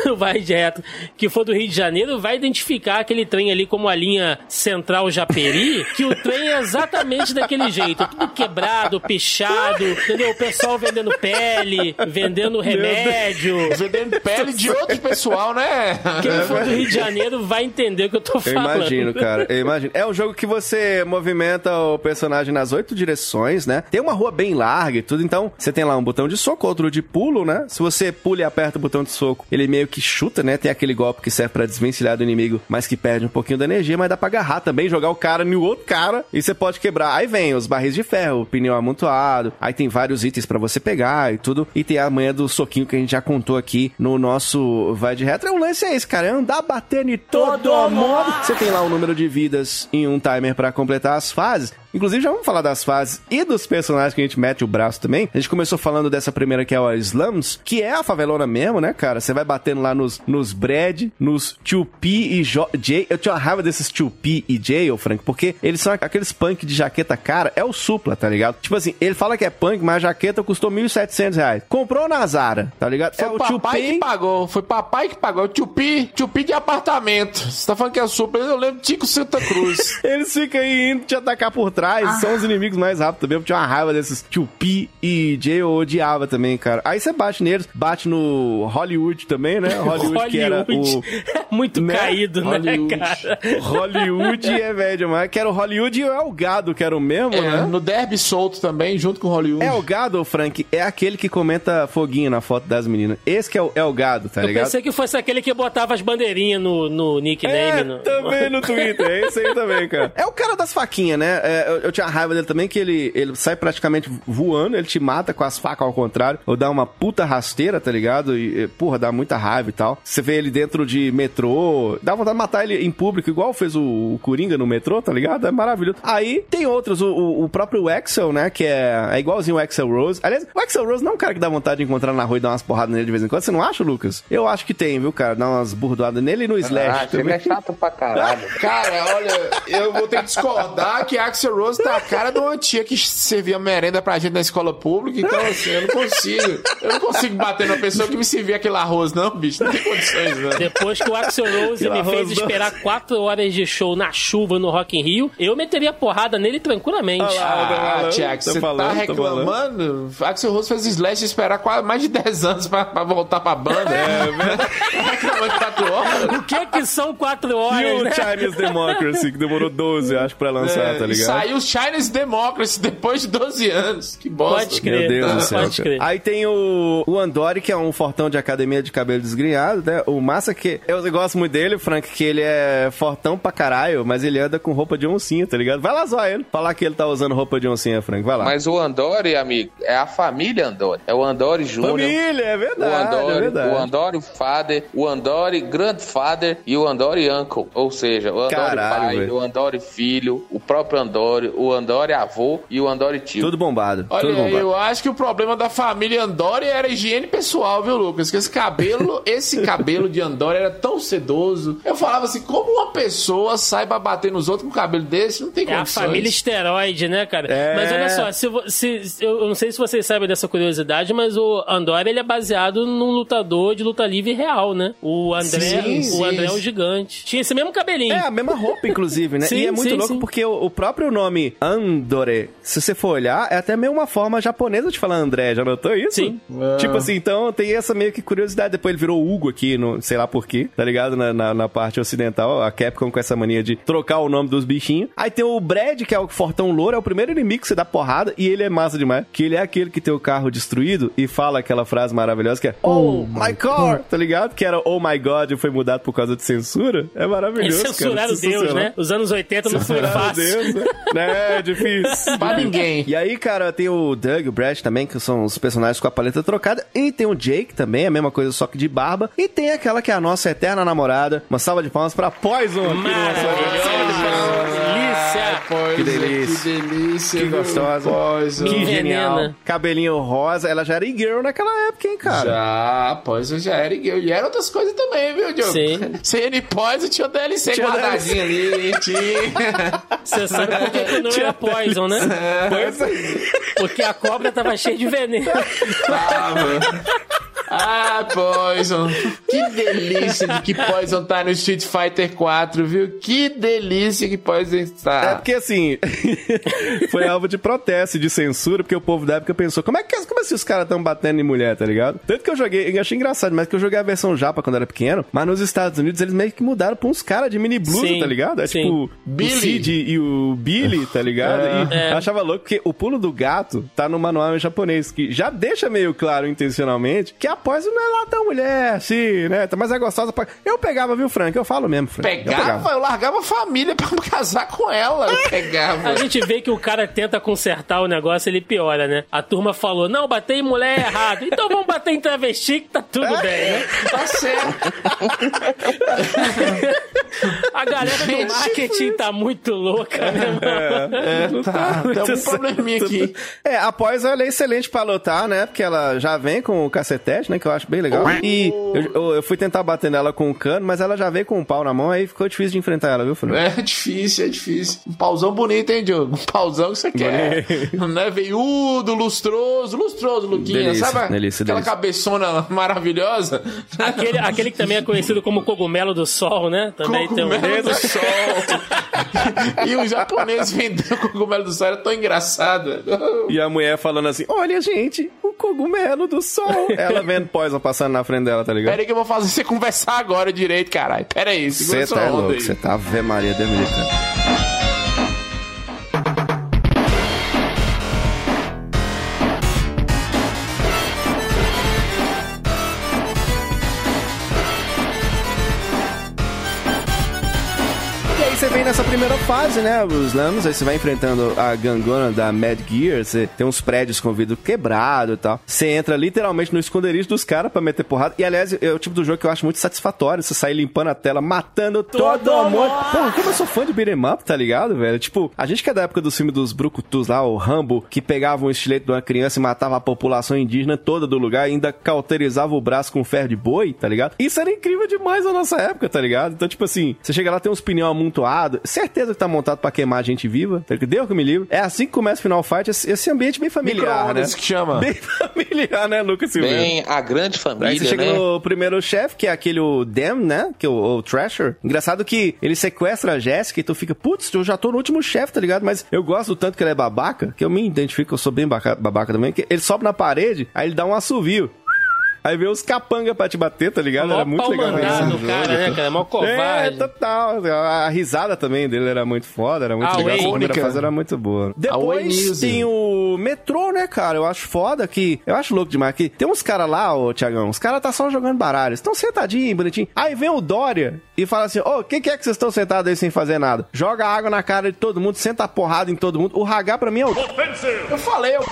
do Vai Direto, que for do Rio de Janeiro, vai identificar aquele trem ali como a linha central Japeri, que o trem é exatamente daquele jeito. Tudo quebrado, pichado, entendeu? O pessoal vendendo pele, vendendo remédio. Vendendo pele de outro pessoal, né? Quem for do Rio de Janeiro vai entender o que eu tô Eu falando. imagino, cara. Eu imagino. É um jogo que você movimenta o personagem nas oito direções, né? Tem uma rua bem larga e tudo, então você tem lá um botão de soco, outro de pulo, né? Se você pula e aperta o botão de soco, ele meio que chuta, né? Tem aquele golpe que serve pra desvencilhar do inimigo, mas que perde um pouquinho da energia, mas dá pra agarrar também, jogar o cara no outro cara e você pode quebrar. Aí vem os barris de ferro, o pneu amontoado, aí tem vários itens pra você pegar e tudo. E tem a manha do soquinho que a gente já contou aqui no nosso Vai de Retro. É um lance é esse, cara. É andar batendo em todo mundo. Você tem lá o número de vidas e um timer pra completar as fases. Inclusive, já vamos falar das fases e dos personagens que a gente mete o braço também. A gente começou falando dessa primeira que é o Slums, que é a favelona mesmo, né, cara? Você vai batendo lá nos, nos Brad, nos 2P e Jo- J. Eu tinha uma raiva desses 2P e J, ô Frank, porque eles são aqueles punk de jaqueta cara, é o supla, tá ligado? Tipo assim, ele fala que é punk, mas a jaqueta custou 1.700 reais. Comprou na Zara, tá ligado? Foi é o papai que 2P... pagou, foi papai que pagou. O Tupi, Tupi de apartamento. Você tá falando que é super, eu lembro de Tico Santa Cruz. Eles ficam aí indo te atacar por trás atrás são os inimigos mais rápidos também. Eu tinha uma raiva desses tio P e J, eu odiava também, cara. Aí você bate neles, bate no Hollywood também, né? Hollywood, que era o. É muito Né? caído, Hollywood. né, cara? Hollywood é velho demais. Que era o Hollywood e o El Gado, que era o mesmo, É, né? no Derby solto também, junto com o Hollywood. El Gado, Frank, é aquele que comenta foguinho na foto das meninas. Esse que é o El Gado, tá Eu ligado? pensei que fosse aquele que botava as bandeirinhas no, no nickname. É, no- também no Twitter, é esse aí também, cara. É o cara das faquinhas, né? É, eu, eu tinha raiva dele também, que ele, ele sai praticamente voando, ele te mata com as facas ao contrário, ou dá uma puta rasteira, tá ligado? E, e, porra, dá muita raiva e tal. Você vê ele dentro de metrô, dá vontade de matar ele em público, igual fez o, o Coringa no metrô, tá ligado? É maravilhoso. Aí tem outros, o, o, o próprio Axel, né? Que é, é igualzinho o Axel Rose. Aliás, o Axel Rose não é um cara que dá vontade de encontrar na rua e dar umas porradas nele de vez em quando. Você não acha, Lucas? Eu acho que tem, viu, cara? Dá umas burdoadas nele e no Slash Ah, ele também. é chato pra caralho. Cara, olha, eu vou ter que discordar que Axel Rose tá a cara de uma tia que servia merenda pra gente na escola pública, então assim, eu não consigo. Eu não consigo bater numa pessoa que me servia aquele arroz, não, bicho. Não tem condições, não. Depois que o Axel Rose me fez esperar quatro horas de show na chuva no Rock in Rio, eu meteria porrada nele tranquilamente. Olha lá. tá Ah, Tiago, tá você falando, tá tá reclamando? Axel Rose fez Slash esperar quase mais de 10 anos pra, pra voltar pra banda. É, verdade. Tá reclamando de 4 horas. O que que são quatro E horas, o né? Chinese Democracy, que demorou 12, eu acho, pra lançar, É, tá e ligado? Saiu Chinese Democracy depois de 12 anos. Que bosta. Pode crer. Meu Deus tá, do céu. pode crer. Aí tem o, o Andori, que é um fortão de academia de cabelo desgrenhado, né? O massa que. Eu gosto muito dele, Frank, que ele é fortão pra caralho, mas ele anda com roupa de oncinha, tá ligado? Vai lá zoar ele. Falar que ele tá usando roupa de oncinha, Frank. Vai lá. Mas o Andori, amigo, é a família Andori. É o Andori Júnior. Família, é O verdade. é Andori, verdade. o Andori Father, o Andori Grandfather e o Andori Uncle. Ou seja, o Andori Caralho, pai, velho. o Andori filho, o próprio Andori, o Andori avô e o Andori tio. Tudo bombado. Olha, tudo bombado. eu acho que o problema da família Andori era a higiene pessoal, viu, Lucas? Que esse cabelo, esse cabelo de Andori era tão sedoso. Eu falava assim, como uma pessoa sai pra bater nos outros com um cabelo desse? Não tem É a condições. família esteroide, né, cara? É. Mas olha só, se, se- eu não sei se vocês sabem dessa curiosidade, mas o Andorra ele é baseado num lutador de luta livre real, né? O André, Sim, o sim. André é um gigante. Tinha esse mesmo cabelinho. É, a mesma roupa, inclusive, né? Sim, e é muito sim, louco sim. porque o, o próprio nome Andore, se você for olhar, é até meio uma forma japonesa de falar André, já notou isso? Sim. Tipo assim, então tem essa meio que curiosidade. Depois ele virou Hugo aqui, no, sei lá porquê, tá ligado? Na, na, na parte ocidental, a Capcom com essa mania de trocar o nome dos bichinhos. Aí tem o Brad, que é o fortão louro, é o primeiro inimigo que você dá porrada, e ele é massa demais. Que ele é aquele que tem o carro destruído e fala aquela frase maravilhosa que é Oh, my car, tá ligado? Que era Oh my God e foi mudado por causa de censura. É Eles maravilhoso, cara. censuraram Deus, Sensacional. né? Os anos 80 não foi Censuraram fácil. Deus, né? né? É difícil. Pra ninguém. E aí, cara, tem o Doug e o Brad também, que são os personagens com a paleta trocada. E tem o Jake também, a mesma coisa, só que de barba. E tem aquela que é a nossa eterna namorada. Uma salva de palmas pra Poison aqui no nosso- Delícia! Pois Que é, delícia. Que delícia. Que gostosa. Pois é. Que genial. Cabelinho rosa. Ela já era e-girl naquela época, hein, cara? Já, pois eu já era igual. E era outras coisas também, viu, Diogo? Sim. CN Poison tinha o DLC Tinha guardadinho ali, tinha. Você sabe por que que não era Poison, né? Pois é. Porque a cobra tava cheia de veneno. Tava. Ah, Poison. Que delícia de que Poison tá no Street Fighter 4, viu? Que delícia que Poison É está. porque assim, foi alvo de protesto, de censura, porque o povo da época pensou, como é que como assim os caras estão batendo em mulher, tá ligado? Tanto que eu joguei, eu achei engraçado, mas que eu joguei a versão japa quando era pequeno, mas nos Estados Unidos eles meio que mudaram pra uns caras de mini blusa, Sim, tá ligado? É sim. tipo Billy. o Cid e o Billy, tá ligado? E É. eu achava louco porque o pulo do gato tá no manual em japonês, que já deixa meio claro intencionalmente que a Poison não é lá tão mulher, assim, né? Mas é gostosa pra... Eu pegava, viu, Frank? Eu falo mesmo, Frank. Eu Pegava, eu largava a família pra casar com ela. Eu pegava. A gente vê que o cara tenta consertar o negócio, ele piora, né? A turma falou, não, bater em mulher é errado. Então vamos bater em travesti que tá tudo bem, né? Tá certo. A galera do marketing tá muito louca, né, mano? É, tá. Tem algum certo. probleminha aqui. É, a Poison ela é excelente pra lutar, né? Porque ela já vem com o cacetete, né? Que eu acho bem legal. E eu, eu- eu fui tentar bater nela com o cano, mas ela já veio com um pau na mão, aí ficou difícil de enfrentar ela, viu, Fernando? É difícil, é difícil. Um pauzão bonito, hein, Diogo? Um pauzão que você quer. Não é veiudo, lustroso, lustroso, Luquinha. Delícia, Sabe delícia, aquela delícia. cabeçona maravilhosa? Aquele, aquele que também é conhecido como cogumelo do sol, né? Também tem um... Cogumelo do sol. e o japonês vendendo o cogumelo do sol era tão engraçado. velho. E a mulher falando assim: Olha, gente, o cogumelo do sol. Ela vendo Poison passando na frente dela, tá ligado? Pera aí que eu vou fazer você conversar agora direito, caralho. Pera aí, segura Você tá louco, aí. você tá Ave Maria de nessa primeira fase, né? Os Lamos, aí você vai enfrentando a gangona da Mad Gear, você tem uns prédios com vidro quebrado e tal. Você entra literalmente no esconderijo dos caras pra meter porrada. E aliás, é o tipo do jogo que eu acho muito satisfatório. Você sair limpando a tela, matando todo, mundo. Porra, como eu sou fã de beat'em up, tá ligado, velho? Tipo, a gente que é da época do filme dos Brucutus lá, o Rambo, que pegava um estilete de uma criança e matava a população indígena toda do lugar e ainda cauterizava o braço com ferro de boi, tá ligado? Isso era incrível demais na nossa época, tá ligado? Então, tipo assim, você chega lá, tem uns pneus amontoados, certeza que tá montado pra queimar gente viva, tá? Deus que me livre. É assim que começa o Final Fight, esse, ambiente bem familiar, né? Que chama. Bem familiar, né, Lucas Silveira? Bem, a grande Aí família, você chega né? no primeiro chefe, que é aquele o Dem, né? Que é o, o Thrasher. Engraçado que ele sequestra a Jéssica e tu fica, putz, eu já tô no último chefe, tá ligado? Mas eu gosto do tanto que ele é babaca, que eu me identifico, eu sou bem baca- babaca também, que ele sobe na parede, aí ele dá um assovio. Aí vê os capanga pra te bater, tá ligado? Mó Era muito legal mandado isso jogo. cara, né, cara? Mó É, covarde. total. A risada também dele era muito foda, era muito A legal. A Wayne, primeira fase era muito boa. Depois tem o metrô, né, cara? Eu acho foda que. Eu acho louco demais que tem uns caras lá, ô Tiagão. Os caras tá só jogando baralho. Estão sentadinhos, bonitinho. Aí vem o Dória e fala assim: Ô, o que, que é que vocês estão sentados aí sem fazer nada? Joga água na cara de todo mundo, senta a porrada em todo mundo. O Hagar pra mim é o. Eu falei, eu...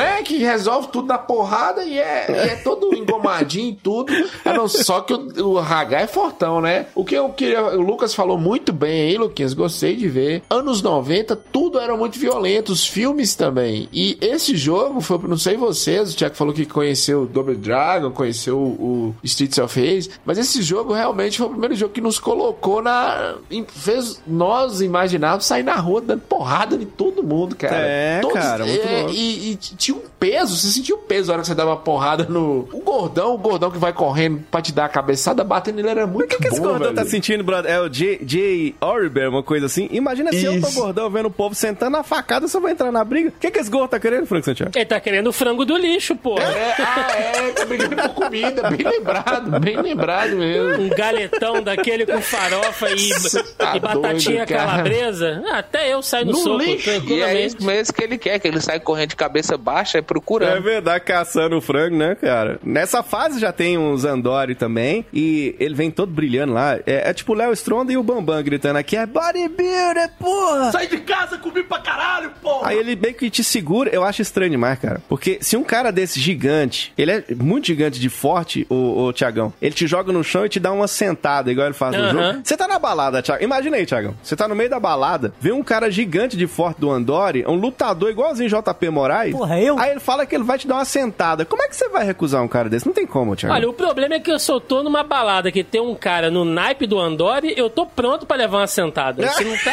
é que resolve tudo na porrada e é, e é todo engomadinho e tudo. Ah, não, só que o, o Hagar é fortão, né? O que eu queria. O Lucas falou muito bem, hein, Luquinhas? Gostei de ver. Anos 90, tudo era muito violento, os filmes também. E esse jogo foi, não sei vocês, o Tiago falou que conheceu o Double Dragon, conheceu o, o Streets of Rage, mas esse jogo realmente foi o primeiro jogo que nos colocou na. fez nós imaginarmos sair na rua dando porrada em todo mundo, cara. É, cara, muito é, louco. e, e tinha um peso, você sentia o peso na hora que você dava uma porrada no. O gordão, o gordão que vai correndo pra te dar a cabeçada, batendo nele era muito O que, que esse bom, gordão velho. tá sentindo, brother? É o J. J. Oriber, uma coisa assim. Imagina se eu tô Isso. gordão vendo o povo sentando na facada, você vai entrar na briga. O que, que esse gordo tá querendo, Frank Santiago? Ele tá querendo o frango do lixo, pô. É, ah, é, tá brigando por comida, bem lembrado, bem lembrado mesmo. Um galetão daquele com farofa e, tá e batatinha doido, calabresa. Ah, até eu saio no, No soco, lixo. E é isso mesmo que ele quer, que ele sai correndo de cabeça baixa e É procurando. verdade, caçando o frango, né, cara? Nessa fase já tem uns Andori também, e ele vem todo brilhando lá. É, é tipo o Léo Stronda e o Bambam gritando aqui, é bodybuilder, porra! Sai de casa, comi pra caralho, porra! Aí ele meio que te segura, eu acho estranho demais, cara. Porque se um cara desse gigante, ele é muito gigante de forte, o, o Tiagão, ele te joga no chão e te dá uma sentada, igual ele faz no jogo. Você tá na balada, Thiago. Imagina aí, Tiagão. Você tá no meio da balada, vê um cara gigante de forte do Andori, um lutador igualzinho JP Moraes. Porra, eu? Aí ele fala que ele vai te dar uma sentada. Como é que você vai recusar um cara desse? Não tem como, Thiago. Olha, o problema é que eu só tô numa balada que tem um cara no naipe do Andori, eu tô pronto pra levar uma sentada. Se não tá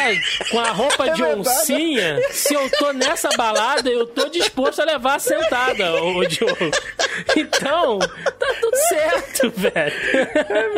com a roupa É de verdade. oncinha, se eu tô nessa balada, eu tô disposto a levar a sentada, ô Diogo. Então, tá tudo certo, velho. é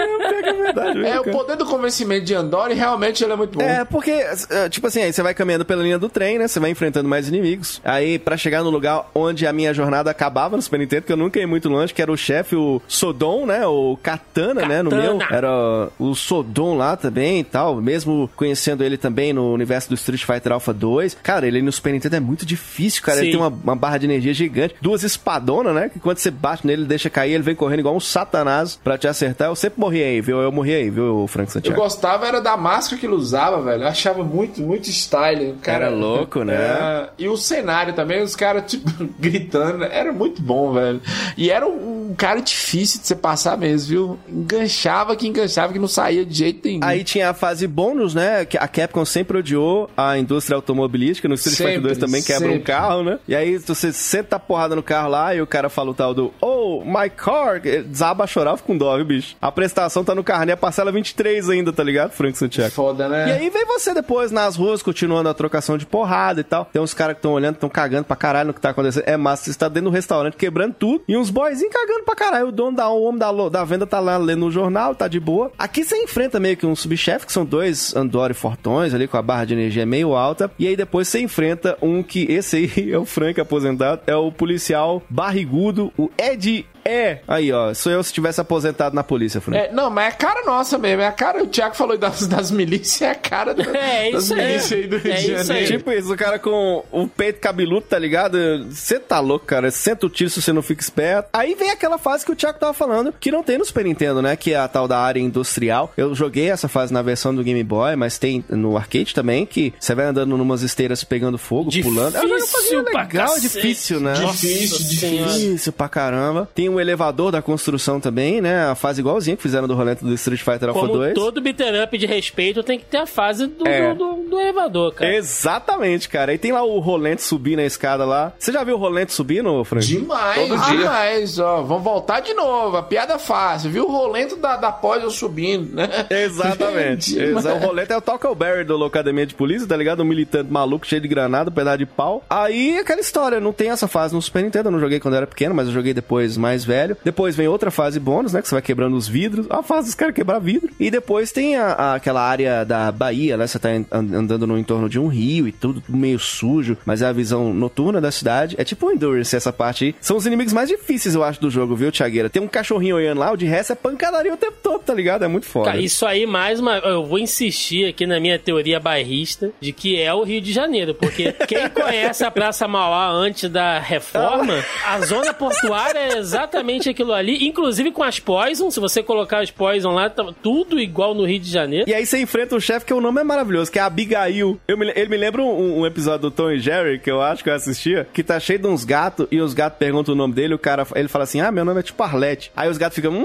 verdade, É, viu, o cara? poder do convencimento de Andori realmente ele é muito bom. É, porque, é, tipo assim, aí você vai caminhando pela linha do trem, né? Você vai enfrentando mais inimigos. Aí, pra chegar no lugar onde a minha jornada acabava no Super Nintendo, que eu nunca ia muito longe, que era o chefe, o Sodom, né? O Katana, né? No Katana. meu. Era o Sodom lá também e tal. Mesmo conhecendo ele também no universo do Street Fighter Alpha 2. Cara, ele no Super Nintendo é muito difícil, cara. Ele Sim. tem uma, uma barra de energia gigante. Duas espadonas, né? Que quando você bate nele, ele deixa cair, ele vem correndo igual um satanás pra te acertar. Eu sempre morri aí, viu? Eu morri aí, viu, Frank Eu Santiago? gostava era da máscara que ele usava, velho. Eu achava muito, muito style. O cara Era louco, né? É, e o cenário também, os caras, tipo, gritando. Era muito bom, velho. E era um, um cara difícil de você passar mesmo, viu? Enganchava que enganchava que não saía de jeito nenhum. Aí tinha a fase bônus, né? Que a Capcom sempre odiou a indústria automobilística. No Street Fighter Sempre, 2 também quebra um sempre. carro, né? E aí você senta a porrada no carro lá e o cara fala o tal do Oh, my car, desaba a chorar, fica com dó, viu, bicho? A prestação tá no carnê, a parcela 23 ainda, tá ligado, Frank Santiago? Foda, né? E aí vem você depois nas ruas, continuando a trocação de porrada e tal. Tem uns caras que estão olhando, estão cagando pra caralho no que tá acontecendo. É massa, você está dentro do restaurante quebrando tudo. E uns boyzinhos cagando pra caralho. O dono da o homem da, da venda tá lá lendo o jornal, tá de boa. Aqui você enfrenta meio que um subchefe, que são dois Andori fortões ali, com a barra de energia meio alta. E aí depois você enfrenta um que, esse aí é o Frank aposentado, é o policial barrigudo, o Ed É, aí ó, sou eu se tivesse aposentado na polícia, Frank. É, não, mas é a cara nossa mesmo. É a cara, o Thiago falou das, das milícias, é a cara da- É, das isso aí. milícias aí do Rio É de isso Janeiro. aí. Tipo isso, o cara com o peito cabeludo, tá ligado? Você tá louco, cara. Senta o tiro se você não fica esperto. Aí vem aquela fase que o Thiago tava falando, que não tem no Super Nintendo, né? Que é a tal da área industrial. Eu joguei essa fase na versão do Game Boy, mas tem no arcade também, que você vai andando numas esteiras pegando fogo, pulando. É uma Difícil coisa pra legal, difícil, né? Difícil, difícil. Difícil pra caramba. Tem um elevador da construção também, né? A fase igualzinha que fizeram do rolê do Street Fighter Alpha Como 2. todo beat'em up de respeito, tem que ter a fase do, É. do, do- do elevador, cara. Exatamente, cara. E tem lá o rolante subindo a escada lá. Você já viu o rolante subindo, Frank? Demais, Todo dia. demais, ó. Vamos voltar de novo. A piada fácil, viu? O rolento da, da pós eu subindo, né? Exatamente. Exa- o rolete é o Tackleberry do Locademia de Polícia, tá ligado? Um militante maluco, cheio de granada, um pedaço de pau. Aí, aquela história, não tem essa fase no Super Nintendo, eu não joguei quando era pequeno, mas eu joguei depois mais velho. Depois vem outra fase bônus, né, que você vai quebrando os vidros. A fase dos caras quebrar vidro. E depois tem a- a- aquela área da Bahia, né, você tá an- andando no entorno de um rio e tudo meio sujo, mas é a visão noturna da cidade. É tipo um Endurance essa parte aí. São os inimigos mais difíceis, eu acho, do jogo, viu, Thiagueira? Tem um cachorrinho olhando lá, o de resto é pancadaria o tempo todo, tá ligado? É muito foda. Cara, isso aí, mais uma. Eu vou insistir aqui na minha teoria bairrista de que é o Rio de Janeiro, porque quem conhece a Praça Mauá antes da reforma, a zona portuária é exatamente aquilo ali, inclusive com as Poison. Se você colocar as Poison lá, tá tudo igual no Rio de Janeiro. E aí você enfrenta um chefe que o nome é maravilhoso, que é Abigail. Eu me- ele me lembra um, um episódio do Tom e Jerry, que eu acho que eu assistia, que tá cheio de uns gatos, e os gatos perguntam o nome dele, o cara, ele fala assim, ah, meu nome é tipo Arlete. Aí os gatos ficam, hum,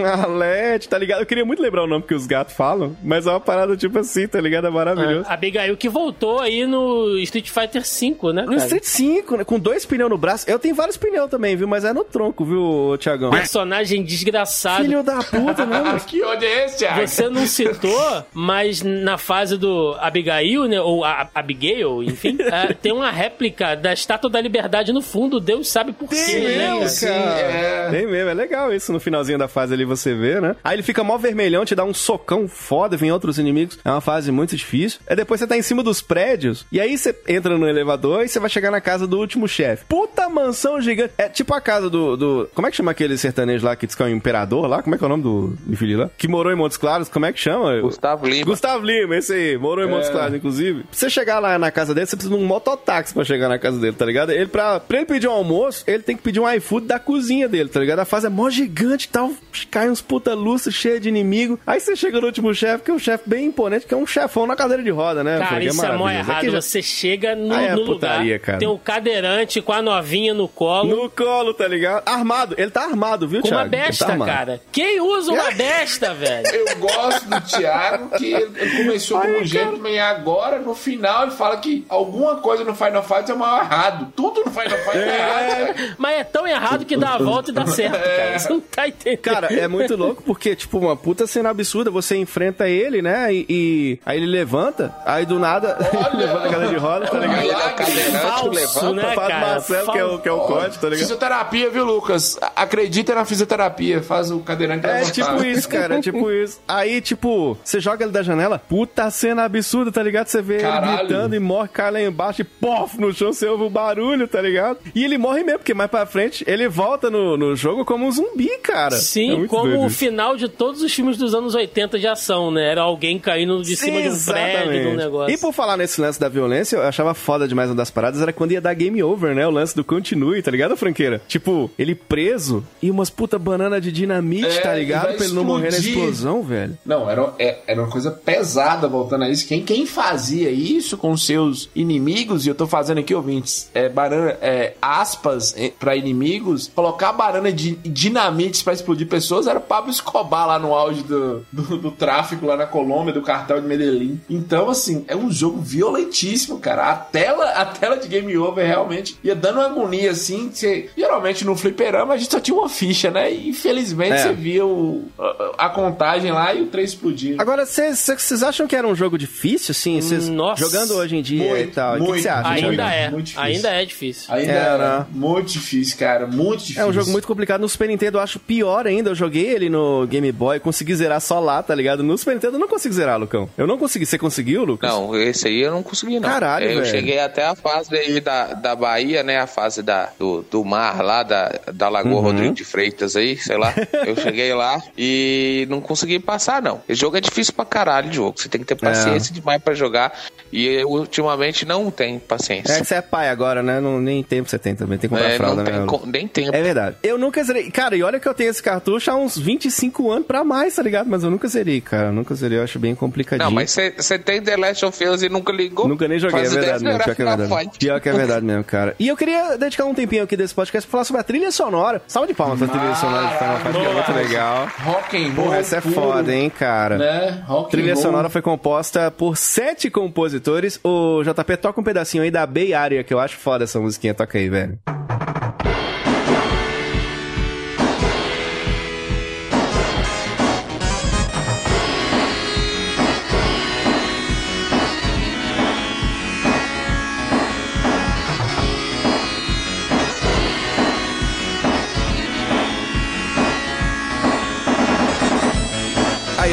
Arlete, tá ligado? Eu queria muito lembrar o nome que os gatos falam, mas é uma parada tipo assim, tá ligado? É maravilhoso. A Abigail que voltou aí no Street Fighter V, né? No cara? Street 5, né, com dois pneus no braço. Eu tenho vários pneus também, viu? Mas é no tronco, viu, Tiagão? Personagem desgraçado. Filho da puta, né? mano? que ódio é esse, Thiago? Você não citou, mas na fase do Abigail, né? Ou a Abigail, enfim, é, tem uma réplica da Estátua da Liberdade no fundo. Deus sabe por quê, né, mesmo, cara? Sim, é. Tem mesmo, é legal isso no finalzinho da fase ali você vê, né? Aí ele fica mó vermelhão, te dá um socão foda, vem outros inimigos. É uma fase muito difícil. Aí depois você tá em cima dos prédios, e aí você entra no elevador e você vai chegar na casa do último chefe. Puta mansão gigante. É tipo a casa do, do- Como é que chama aquele sertanejo lá que diz que é o imperador lá? Como é que é o nome do infeliz lá? Que morou em Montes Claros, como é que chama? Gustavo Lima. Gustavo Lima, esse aí, morou em Montes É. Claros, inclusive. Pra você chegar lá na casa dele, você precisa de um mototáxi pra chegar na casa dele, tá ligado? Ele, pra, pra ele pedir um almoço, ele tem que pedir um iFood da cozinha dele, tá ligado? A fase é mó gigante e tal, cai uns puta lustres cheio de inimigo. Aí você chega no último chefe, que é um chefe bem imponente, que é um chefão na cadeira de roda, né? Cara, Frank? isso é mó maravilhoso. errado. Já- Você chega no, é no putaria, lugar, cara. tem um cadeirante com a novinha no colo. No colo, tá ligado? Armado, ele tá armado, viu, Com uma Thiago? Ele tá besta, armado. cara. Quem usa uma besta, velho? Eu gosto do Thiago, que ele, começou como um gentleman e agora, no final, ele fala que alguma coisa no Final Fight é mal errado. Tudo no Final Fight é, errado. cara. Mas é tão errado que dá a volta e dá certo, cara. Você não tá entendendo. Cara, é muito louco porque, tipo, uma puta cena absurda. Você enfrenta ele, né? E, e- aí ele levanta, aí do nada ele levanta a cadeira de roda, tá ligado? Ele é o cadeirante, Falso, levanta. né, Faz cara? Marcelo, que é o, que é o corte, tá ligado? Fisioterapia, viu, Lucas? Acredita na fisioterapia. Faz o cadeirante É levantar. tipo isso, cara, é tipo isso. Aí, tipo, você joga ele da janela, puta cena absurda, tá ligado? Você vê Caralho. ele gritando e morre, cai lá embaixo e pof, no chão você ouve o barulho, tá ligado? E ele morre mesmo, porque mais pra frente ele volta no, no jogo como um zumbi, cara. É Sim, muito como doido o final de todos os filmes dos anos 80 de ação, né? Era alguém caindo de cima de um prédio, de um negócio. E por falar nesse lance da violência, eu achava foda demais uma das paradas, era quando ia dar game over, né? O lance do continue, tá ligado, franqueira? Tipo, ele preso e umas puta banana de dinamite, É, tá ligado? Pra ele não morrer na explodir. explosão, velho. Não, era, é- era uma coisa pesada voltando a isso. Quem, quem fazia isso com seus inimigos, e eu tô fazendo aqui, ouvintes, é, banana, é, aspas é, pra inimigos, colocar banana de dinamites pra explodir pessoas Cardoso era Pablo Escobar lá no auge do, do, do tráfico lá na Colômbia, do cartel de Medellín. Então, assim, é um jogo violentíssimo, cara. A tela, a tela de Game Over realmente ia dando uma agonia, assim. Você, geralmente no fliperama a gente só tinha uma ficha, né? E infelizmente É. você via o, a, a contagem lá e o trem explodir. Agora, vocês acham que era um jogo difícil, assim? Cês Nossa. jogando hoje em dia e Muito, tal? O que muito, você acha, Ainda é. Muito difícil. Ainda é difícil. Ainda Era. era muito difícil, cara. Muito difícil. É um jogo muito complicado. No Super Nintendo eu acho pior ainda. Eu joguei ele no Game Boy, consegui zerar só lá, tá ligado? No Super Nintendo eu não consigo zerar, Lucão. Eu não consegui. Você conseguiu, Lucas? Não, esse aí eu não consegui, não. Caralho, Eu velho. cheguei até a fase aí da, da Bahia, né? A fase da, do, do mar lá, da, da Lagoa Uhum. Rodrigo de Freitas aí, sei lá. Eu cheguei lá e não consegui passar, não. Esse jogo é difícil pra caralho, o jogo. Você tem que ter paciência demais pra jogar. E eu, ultimamente não tenho paciência. É que você é pai agora, né? Não, nem tempo você tem também. Tem que comprar É, fralda, não né? tem Lucas? co- nem tempo. É verdade. Eu nunca zerei. Cara, e olha que eu tenho esse cartucho há uns 25 anos pra mais, tá ligado? Mas eu nunca zerei, cara. Eu nunca zerei. Eu acho bem complicadinho. Não, mas você tem The Last of Us e nunca ligou? Nunca nem joguei, é verdade mesmo. Pior que é verdade. Pior que é verdade mesmo, cara. E eu queria dedicar um tempinho aqui desse podcast pra falar sobre a trilha sonora. Salve de palmas pra trilha sonora de Final Fight, que é muito legal. Rock and roll. Porra, essa é puro, foda, hein, cara. Né? Rock Trilha and roll. sonora foi composta por sete compositores. O JP toca um pedacinho aí da Bay Area, que eu acho foda essa musiquinha. Toca aí, velho.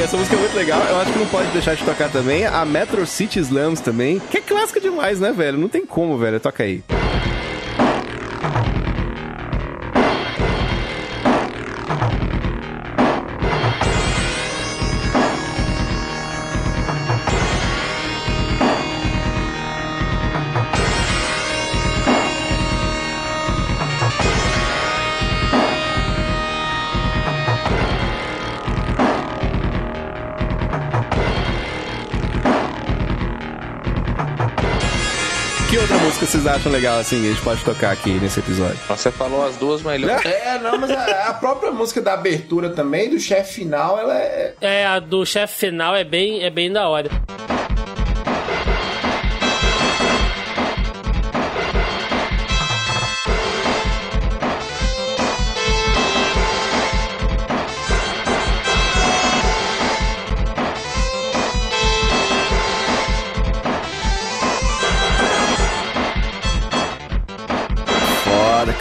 Essa música é muito legal. Eu acho que não pode deixar de tocar também. A Metro City Slams também. Que é clássica demais, né, velho? Não tem como, velho. Toca aí. Vocês acham legal, assim, que a gente pode tocar aqui nesse episódio? Você falou as duas melhores. É, não, mas a, a própria música da abertura também, do chefe final, ela é. É, a do chefe final é bem, é bem da hora.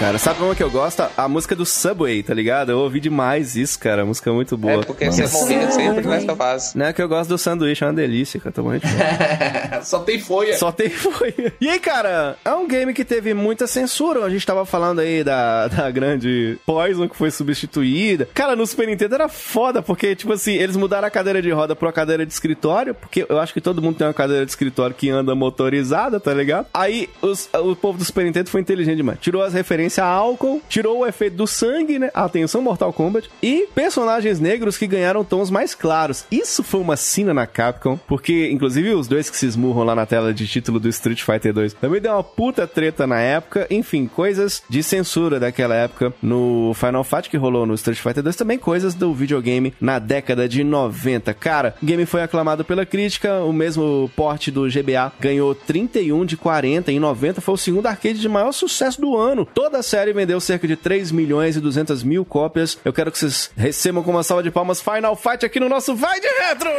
Cara. Sabe uma que eu gosto? A música do Subway, tá ligado? Eu ouvi demais isso, cara. A música é muito boa. É porque você morria sempre nessa fase. Não é que eu gosto do sanduíche, é uma delícia, cara. Tô fome. Só tem folha. Só tem foi. E aí, cara, é um game que teve muita censura. A gente tava falando aí da, da grande Poison que foi substituída. Cara, no Super Nintendo era foda, porque, tipo assim, eles mudaram a cadeira de roda pra uma cadeira de escritório, porque eu acho que todo mundo tem uma cadeira de escritório que anda motorizada, tá ligado? Aí os- o povo do Super Nintendo foi inteligente demais. Tirou as referências a álcool, tirou o efeito do sangue, né? Atenção, Mortal Kombat. E personagens negros que ganharam tons mais claros. Isso foi uma sina na Capcom, porque, inclusive, os dois que se esmurram lá na tela de título do Street Fighter 2 também deu uma puta treta na época. Enfim, coisas de censura daquela época no Final Fight que rolou no Street Fighter 2, também coisas do videogame na década de 90. Cara, o game foi aclamado pela crítica, o mesmo porte do GBA ganhou 31 de 40 em 90, foi o segundo arcade de maior sucesso do ano. Toda a série vendeu cerca de 3 milhões e 200 mil cópias. Eu quero que vocês recebam com uma salva de palmas Final Fight aqui no nosso Vai de Retro!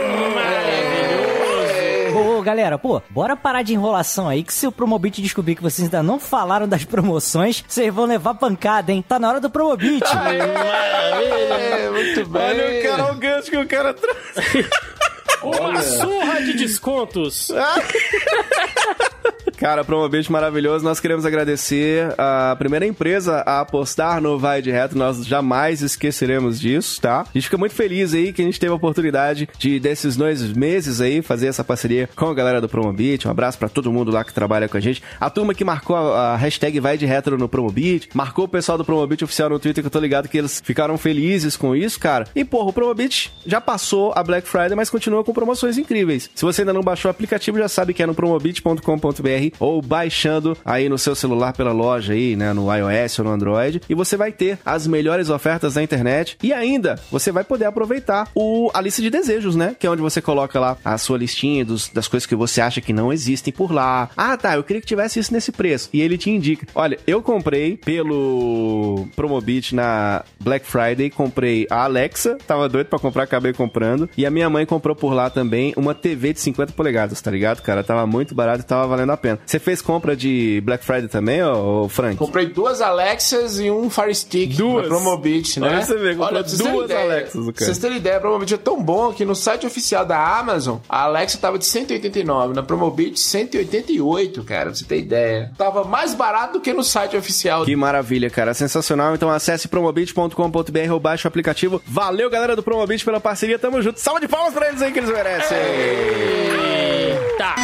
Ô, galera, pô, bora parar de enrolação aí, que se o Promobit descobrir que vocês ainda não falaram das promoções, vocês vão levar pancada, hein? Tá na hora do Promobit. É, muito bem. Olha o cara, o gancho que o cara trouxe. Uma surra de descontos. Cara, Promobit maravilhoso. Nós queremos agradecer a primeira empresa a apostar no Vai de Reto. Nós jamais esqueceremos disso, tá? A gente fica muito feliz aí que a gente teve a oportunidade de, desses dois meses aí, fazer essa parceria com a galera do Promobit. Um abraço pra todo mundo lá que trabalha com a gente. A turma que marcou a hashtag Vai de Retro no Promobit, marcou o pessoal do Promobit oficial no Twitter, que eu tô ligado que eles ficaram felizes com isso, cara. E, porra, o Promobit já passou a Black Friday, mas continua com promoções incríveis. Se você ainda não baixou o aplicativo, já sabe que é no promobit.com.br ou baixando aí no seu celular pela loja aí, né, no iOS ou no Android, e você vai ter as melhores ofertas da internet e ainda você vai poder aproveitar o, a lista de desejos, né, que é onde você coloca lá a sua listinha dos, das coisas que você acha que não existem por lá. Ah, tá, eu queria que tivesse isso nesse preço. E ele te indica. Olha, eu comprei pelo Promobit na Black Friday, comprei a Alexa, tava doido pra comprar, acabei comprando, e a minha mãe comprou por lá também uma TV de 50 polegadas, tá ligado, cara? Tava muito barato e tava valendo a pena. Você fez compra de Black Friday também, ô, ô Frank? Comprei duas Alexas e um Fire Stick Duas? na Promobit, né? Olha você vocês terem duas ideia, Alexas. Pra vocês terem ideia, a Promobit é tão bom que no site oficial da Amazon, a Alexa tava de 189, na Promobit 188, cara, pra você ter ideia. Tava mais barato do que no site oficial. Que maravilha, cara. Sensacional. Então acesse promobit.com.br ou baixe o aplicativo. Valeu, galera do Promobit, pela parceria. Tamo junto. Salve de palmas pra eles aí que eles merecem. Eita!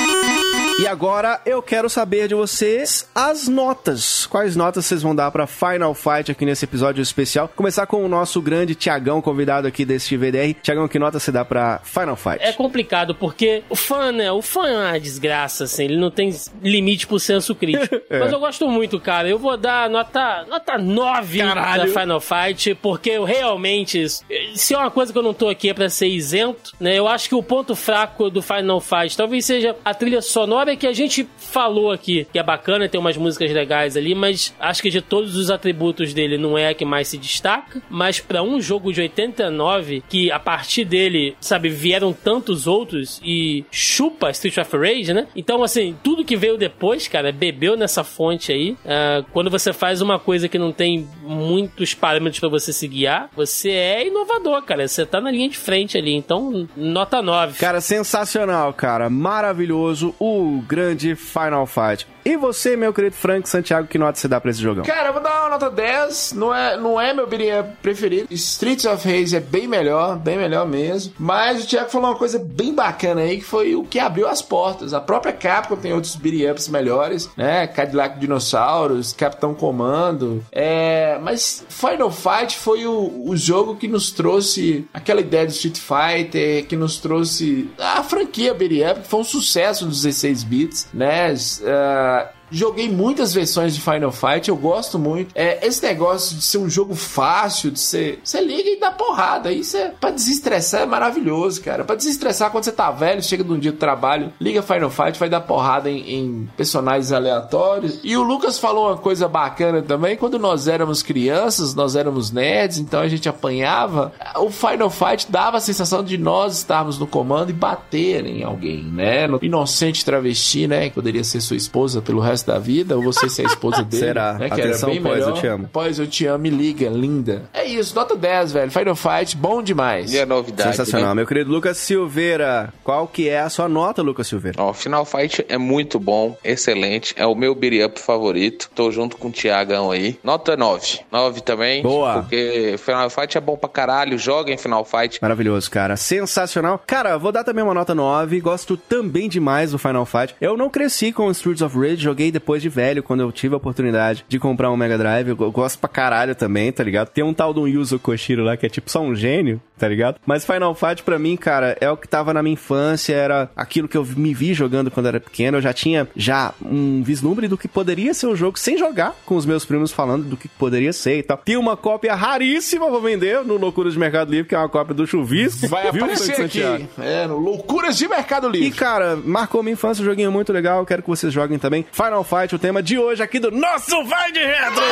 E agora eu quero saber de vocês as notas. Quais notas vocês vão dar pra Final Fight aqui nesse episódio especial? Começar com o nosso grande Tiagão, convidado aqui deste VDR. Tiagão, que nota você dá pra Final Fight? É complicado, porque o fã, né? O fã é uma desgraça, assim. Ele não tem limite pro senso crítico. É. Mas eu gosto muito, cara. Eu vou dar nota, nota 9 Caralho. da Final Fight, porque eu realmente. Se é uma coisa que eu não tô aqui é pra ser isento, né? Eu acho que o ponto fraco do Final Fight talvez seja a trilha sonora que a gente falou aqui, que é bacana, tem umas músicas legais ali, mas acho que de todos os atributos dele não é a que mais se destaca. Mas pra um jogo de 89, que a partir dele, sabe, vieram tantos outros e chupa Street of Rage, né? Então, assim, tudo que veio depois, cara, bebeu nessa fonte aí. Ah, quando você faz uma coisa que não tem muitos parâmetros pra você se guiar, você é inovador, cara. Você tá na linha de frente ali. Então, nota 9. Cara, sensacional, cara. Maravilhoso. O grande Final Fight. E você, meu querido Frank Santiago, que nota você dá pra esse jogão? Cara, eu vou dar uma nota 10. Não é, não é meu beat'em up preferido. Streets of Rage é bem melhor, bem melhor mesmo. Mas o Thiago falou uma coisa bem bacana aí, que foi o que abriu as portas. A própria Capcom tem outros beat'em ups melhores, né? Cadillac Dinossauros, Capitão Comando. É, mas Final Fight foi o, o jogo que nos trouxe aquela ideia do Street Fighter, que nos trouxe a franquia beat'em up, que foi um sucesso nos 16 bits, né? Ah, Joguei muitas versões de Final Fight, eu gosto muito. É, esse negócio de ser um jogo fácil, de ser. Você liga e dá porrada. Isso é. Pra desestressar é maravilhoso, cara. Pra desestressar quando você tá velho, chega de um dia de trabalho, liga Final Fight, vai dar porrada em, em personagens aleatórios. E o Lucas falou uma coisa bacana também. Quando nós éramos crianças, nós éramos nerds, então a gente apanhava. O Final Fight dava a sensação de nós estarmos no comando e bater em alguém, né? No inocente travesti, né? Que poderia ser sua esposa pelo resto da vida, ou você ser a esposa dele. Será? Né? Que Atenção, era bem Pós, melhor. eu te amo. Pós, eu te amo, me liga, linda. É isso, nota 10, velho. Final Fight, bom demais. E a novidade, Sensacional. né? Meu querido Lucas Silveira, qual que é a sua nota, Lucas Silveira? Ó, Final Fight é muito bom, excelente. É o meu beat up favorito. Tô junto com o Tiagão aí. Nota 9. 9 também. Boa. Porque Final Fight é bom pra caralho. Joga em Final Fight. Maravilhoso, cara. Sensacional. Cara, vou dar também uma nota 9. Gosto também demais do Final Fight. Eu não cresci com Streets of Rage, joguei depois de velho, quando eu tive a oportunidade de comprar um Mega Drive. Eu gosto pra caralho também, tá ligado? Tem um tal do Yuzo Koshiro lá que é tipo só um gênio, tá ligado? Mas Final Fight pra mim, cara, é o que tava na minha infância, era aquilo que eu me vi jogando quando era pequeno. Eu já tinha já um vislumbre do que poderia ser o jogo sem jogar, com os meus primos falando do que poderia ser e tal. Tem uma cópia raríssima pra vender no Loucuras de Mercado Livre, que é uma cópia do Chuvisco. Vai viu, aparecer aqui. É, no Loucuras de Mercado E, Livre. cara, marcou minha infância, um joguinho muito legal. Quero que vocês joguem também. Final Fight, o tema de hoje aqui do nosso Vai de Retro!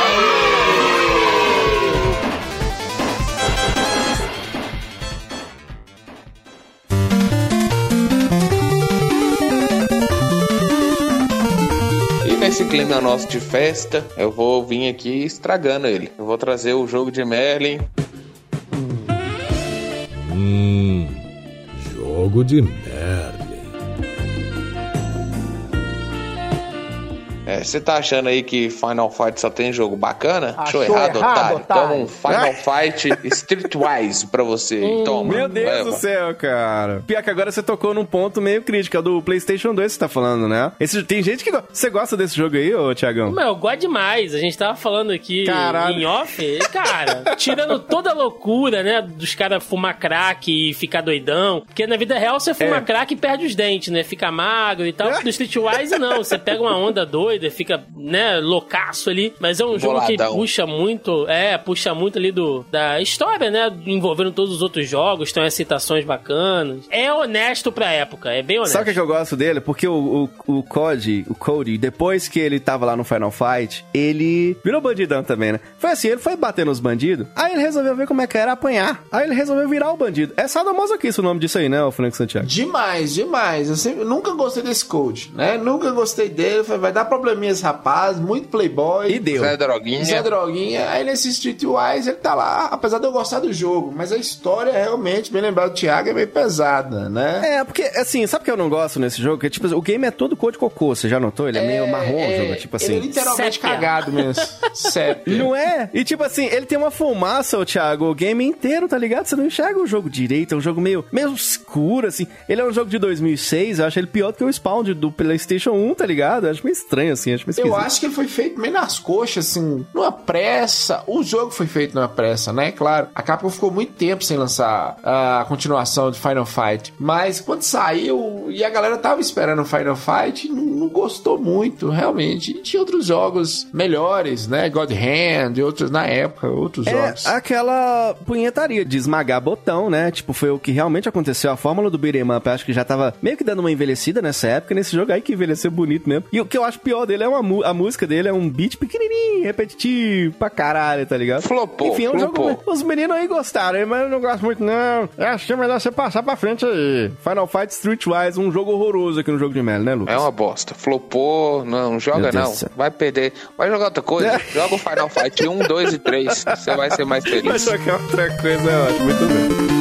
E nesse clima nosso de festa, eu vou vir aqui estragando ele. Eu vou trazer o jogo de Merlin. Hum, jogo de Merlin. É, você tá achando aí que Final Fight só tem jogo bacana? Achou Achou errado, errado, otário. otário. Então, um Final Fight Streetwise pra você. Toma. Meu Deus leva. do céu, cara. Pior que agora você tocou num ponto meio crítico, é o do PlayStation 2 que você tá falando, né? Esse, tem gente que. go- Você gosta desse jogo aí, ô Tiagão? Meu, eu gosto demais. A gente tava falando aqui Caralho. em off. e, Cara, tirando toda a loucura, né? Dos caras fumar crack e ficar doidão. Porque na vida real você fuma É. crack e perde os dentes, né? Fica magro e tal. Do Streetwise, não. Você pega uma onda doida, fica, né, loucaço ali. Mas é um jogo que Boladão. puxa muito. É, puxa muito ali do, da história, né? Envolvendo todos os outros jogos. Tem umas citações bacanas. É honesto pra época. É bem honesto. Sabe o que, que eu gosto dele? Porque o, o, o Cody, o Cody, depois que ele tava lá no Final Fight, ele virou bandidão também, né? Foi assim, ele foi bater nos bandidos, aí ele resolveu ver como é que era apanhar. Aí ele resolveu virar o bandido. É sadomasoquista o nome disso aí, né, o Frank Santiago? Demais, demais. Eu sempre, nunca gostei desse coach, né? Nunca gostei dele. Falei, vai dar probleminha esse rapaz, muito playboy. E deu. Zé Droguinha. Zé Droguinha. Aí nesse Streetwise ele tá lá, apesar de eu gostar do jogo, mas a história realmente, bem lembrado do Thiago, é meio pesada, né? É, porque, assim, sabe o que eu não gosto nesse jogo? Que, tipo, o game é todo cor de cocô, você já notou? Ele é, meio marrom o jogo, tipo Ele é assim. literalmente Sépia. cagado mesmo. Sépia. Não é? E tipo assim, ele tem uma fumaça, o Thiago, o game inteiro, tá ligado? Você não enxerga o jogo direito, é um jogo meio, meio escuro, assim. Ele é um jogo de 2006, eu acho ele pior do que o Spawn de- do PlayStation 1, tá ligado? Eu acho meio estranho, assim, acho meio Eu acho que ele foi feito meio nas coxas, assim, numa pressa. O jogo foi feito numa pressa, né? Claro, a Capcom ficou muito tempo sem lançar a continuação de Final Fight. Mas quando saiu e a galera tava esperando o Final Fight, não, não gostou muito, realmente. E tinha outros jogos melhores, né? God Hand e outros na época, outros É jogos. aquela punhetaria de esmagar botão, né? Tipo, foi o que realmente aconteceu. A fórmula do beat'em up, acho que já tava meio que dando uma envelhecida nessa época. Nesse jogo aí que envelheceu bonito mesmo. E o que eu acho pior dele é uma a música dele é um beat pequenininho, repetitivo pra caralho, tá ligado? Flopou, Enfim, é um flopou. jogo... Os meninos aí gostaram, mas eu não gosto muito não. Eu acho que é melhor você passar pra frente aí. Final Fight Streetwise, um jogo horroroso aqui no jogo de Melo, né, Lucas? É uma bosta. Flopou, não joga não. Vai perder. Vai jogar outra coisa. É. Joga o Final Fight 1, 2 e 3. Você vai ser mais feliz. só que é outra coisa, eu acho muito bem.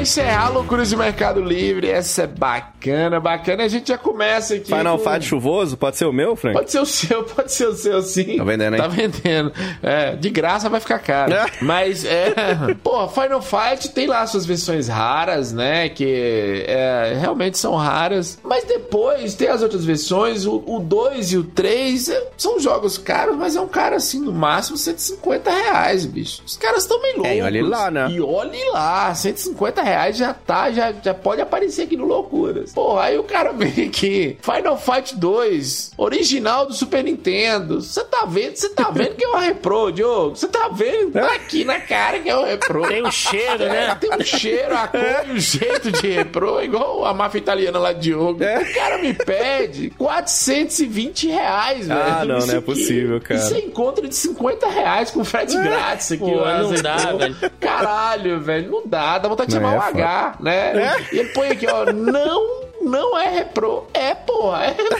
Encerrar Loucuras de Mercado Livre. Essa é bacana, bacana. A gente já começa aqui. Final com- Fight chuvoso, pode ser o meu, Frank? Pode ser o seu, pode ser o seu, sim. Tá vendendo, hein? Tá vendendo. É, de graça vai ficar caro. É. Mas, é. Pô, Final Fight tem lá suas versões raras, né? Que é, realmente são raras. Mas depois tem as outras versões. O 2 e o 3 são jogos caros, mas é um cara assim, no máximo 150 reais, bicho. Os caras estão meio loucos. É, e olhe lá, né? E olhe lá, 150 reais já tá, já, já pode aparecer aqui no Loucuras. Porra, aí o cara vem aqui, Final Fight 2, original do Super Nintendo. Você tá vendo? Você tá vendo que é uma repro, Diogo? Você tá vendo? Tá aqui na cara que é um repro. Tem um cheiro, né? Tem um cheiro, a cor e o jeito de repro, igual a máfia italiana lá de Diogo. É. O cara me pede 420 reais, velho. Ah, não, Isso não é aqui. possível, cara. E você encontra de 50 reais com frete grátis aqui. Pô, ó, não dá, velho. Caralho, velho, não dá. Dá vontade de chamar é foda. H, né? E ele põe aqui, ó, não, não é repro. É, porra, é repro.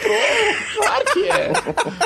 Claro que é.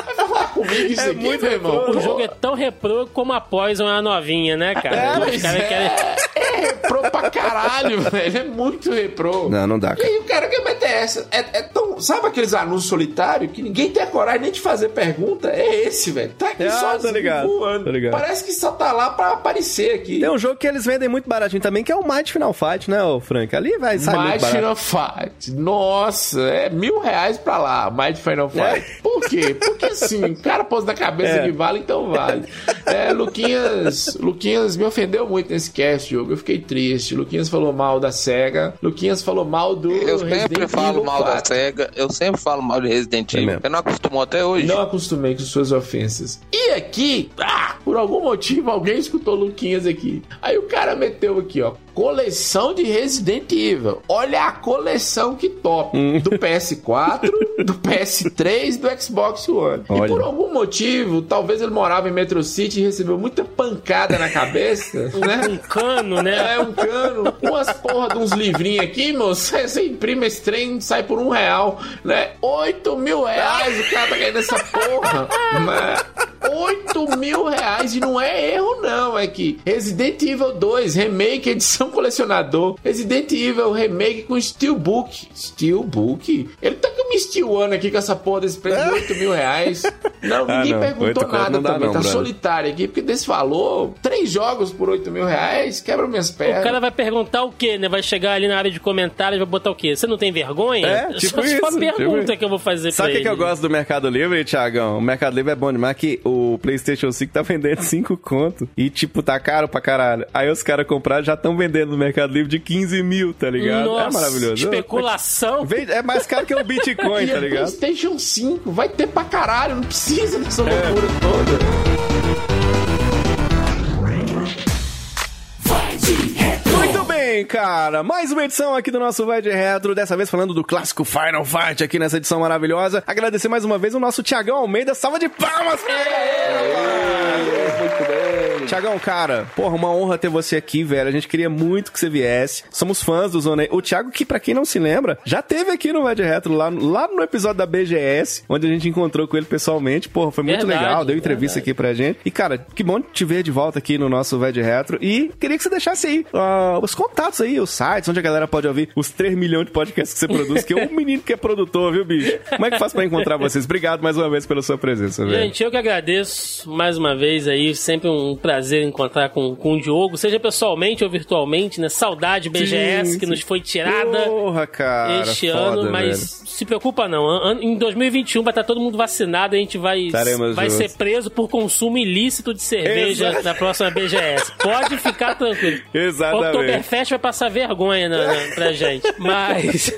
Vai falar comigo isso É aqui, muito meu irmão. O jogo é tão reprô como a Poison é a novinha, né, cara? é, Os caras é, querem... é reprô pra caralho, velho. É muito reprô. Não, não dá, E cara. aí o cara quer meter essa. É, é tão. Sabe aqueles anúncios solitários que ninguém tem a coragem nem de fazer pergunta? É esse, velho. Tá aqui Ah, só tô ligado, tô ligado. Parece que só tá lá pra aparecer aqui. Tem um jogo que eles vendem muito baratinho também, que é o Might Final Fight, né, ô Frank? Ali vai sair muito Might barato. Final Fight. Nossa, é mil reais pra lá, Might Final Fight. Por quê? Porque assim, o cara pôs na cabeça É. que vale, então vale. É, Luquinhas, Luquinhas me ofendeu muito nesse cast, jogo. Eu fiquei triste. Luquinhas falou mal da SEGA. Luquinhas falou mal do. Eu sempre Resident falo Evil mal da 4. SEGA, eu sempre falo mal de Resident É Evil. mesmo. Você não acostumou até hoje? Não acostumei com suas ofensas. E aqui, ah, por algum motivo, alguém escutou Luquinhas aqui. Aí o cara meteu aqui, ó. Coleção de Resident Evil. Olha a coleção que top. Hum. Do PS4, do PS3 do Xbox One. Olha. E por algum motivo, talvez ele morava em Metro City e recebeu muita pancada na cabeça, né? Um cano, né? É um cano, umas porra de uns livrinhos aqui, moço. Você imprime esse trem sai por um real, né? Oito mil reais o cara tá ganhando essa porra. Né? 8 mil reais. E não é erro, não. É que Resident Evil 2, remake, edição colecionador. Resident Evil, remake com Steelbook. Steelbook? Ele tá com me Steel One aqui com essa porra desse preço de 8 mil reais. Não, Ah, ninguém não. perguntou nada não dá também. não, tá brother. solitário aqui, porque desse valor, três jogos por 8 mil reais, quebra minhas O pernas. cara vai perguntar o quê, né? Vai chegar ali na área de comentários e vai botar o quê? Você não tem vergonha? É, tipo só, isso. Só a pergunta tipo- que eu vou fazer Sabe o pra que, que eu gosto do Mercado Livre, Thiagão? O Mercado Livre é bom demais que o PlayStation 5 tá vendendo 5 conto. E, tipo, tá caro pra caralho. Aí os caras compraram já estão vendendo no Mercado Livre de 15 mil, tá ligado? Nossa, é maravilhoso. especulação. É mais caro que o Bitcoin, E tá é ligado? PlayStation 5, vai ter pra caralho, não precisa dessa loucura toda. Bem, cara. Mais uma edição aqui do nosso Vai de Retro. Dessa vez falando do clássico Final Fight aqui nessa edição maravilhosa. Agradecer mais uma vez o nosso Tiagão Almeida. Salva de palmas pra ele! Muito bem. Tiagão, cara, porra, uma honra ter você aqui, velho. A gente queria muito que você viesse. Somos fãs do Zona. O Thiago, que pra quem não se lembra, já teve aqui no Vai de Retro, lá, lá no episódio da BGS, onde a gente encontrou com ele pessoalmente. Porra, foi muito Verdade, legal. Deu entrevista verdade. aqui pra gente. E, cara, que bom te ver de volta aqui no nosso Vai de Retro. E queria que você deixasse aí ah, os contatos aí, os sites, onde a galera pode ouvir os 3 milhões de podcasts que você produz, que é um menino que é produtor, viu, bicho? Como é que faz pra encontrar vocês? Obrigado mais uma vez pela sua presença, velho. Gente, eu que agradeço mais uma vez aí. Sempre um prazer encontrar com, com o Diogo, seja pessoalmente ou virtualmente, né? Saudade BGS Sim, que sim. nos foi tirada Porra, cara. este foda, ano, mas velho. se preocupa não. An- Em 2021 vai estar todo mundo vacinado e a gente vai, Estaremos vai juntos. ser preso por consumo ilícito de cerveja Exato. na próxima BGS. Pode ficar tranquilo. Exatamente. Oktoberfest vai passar vergonha na, na- pra gente. Mas,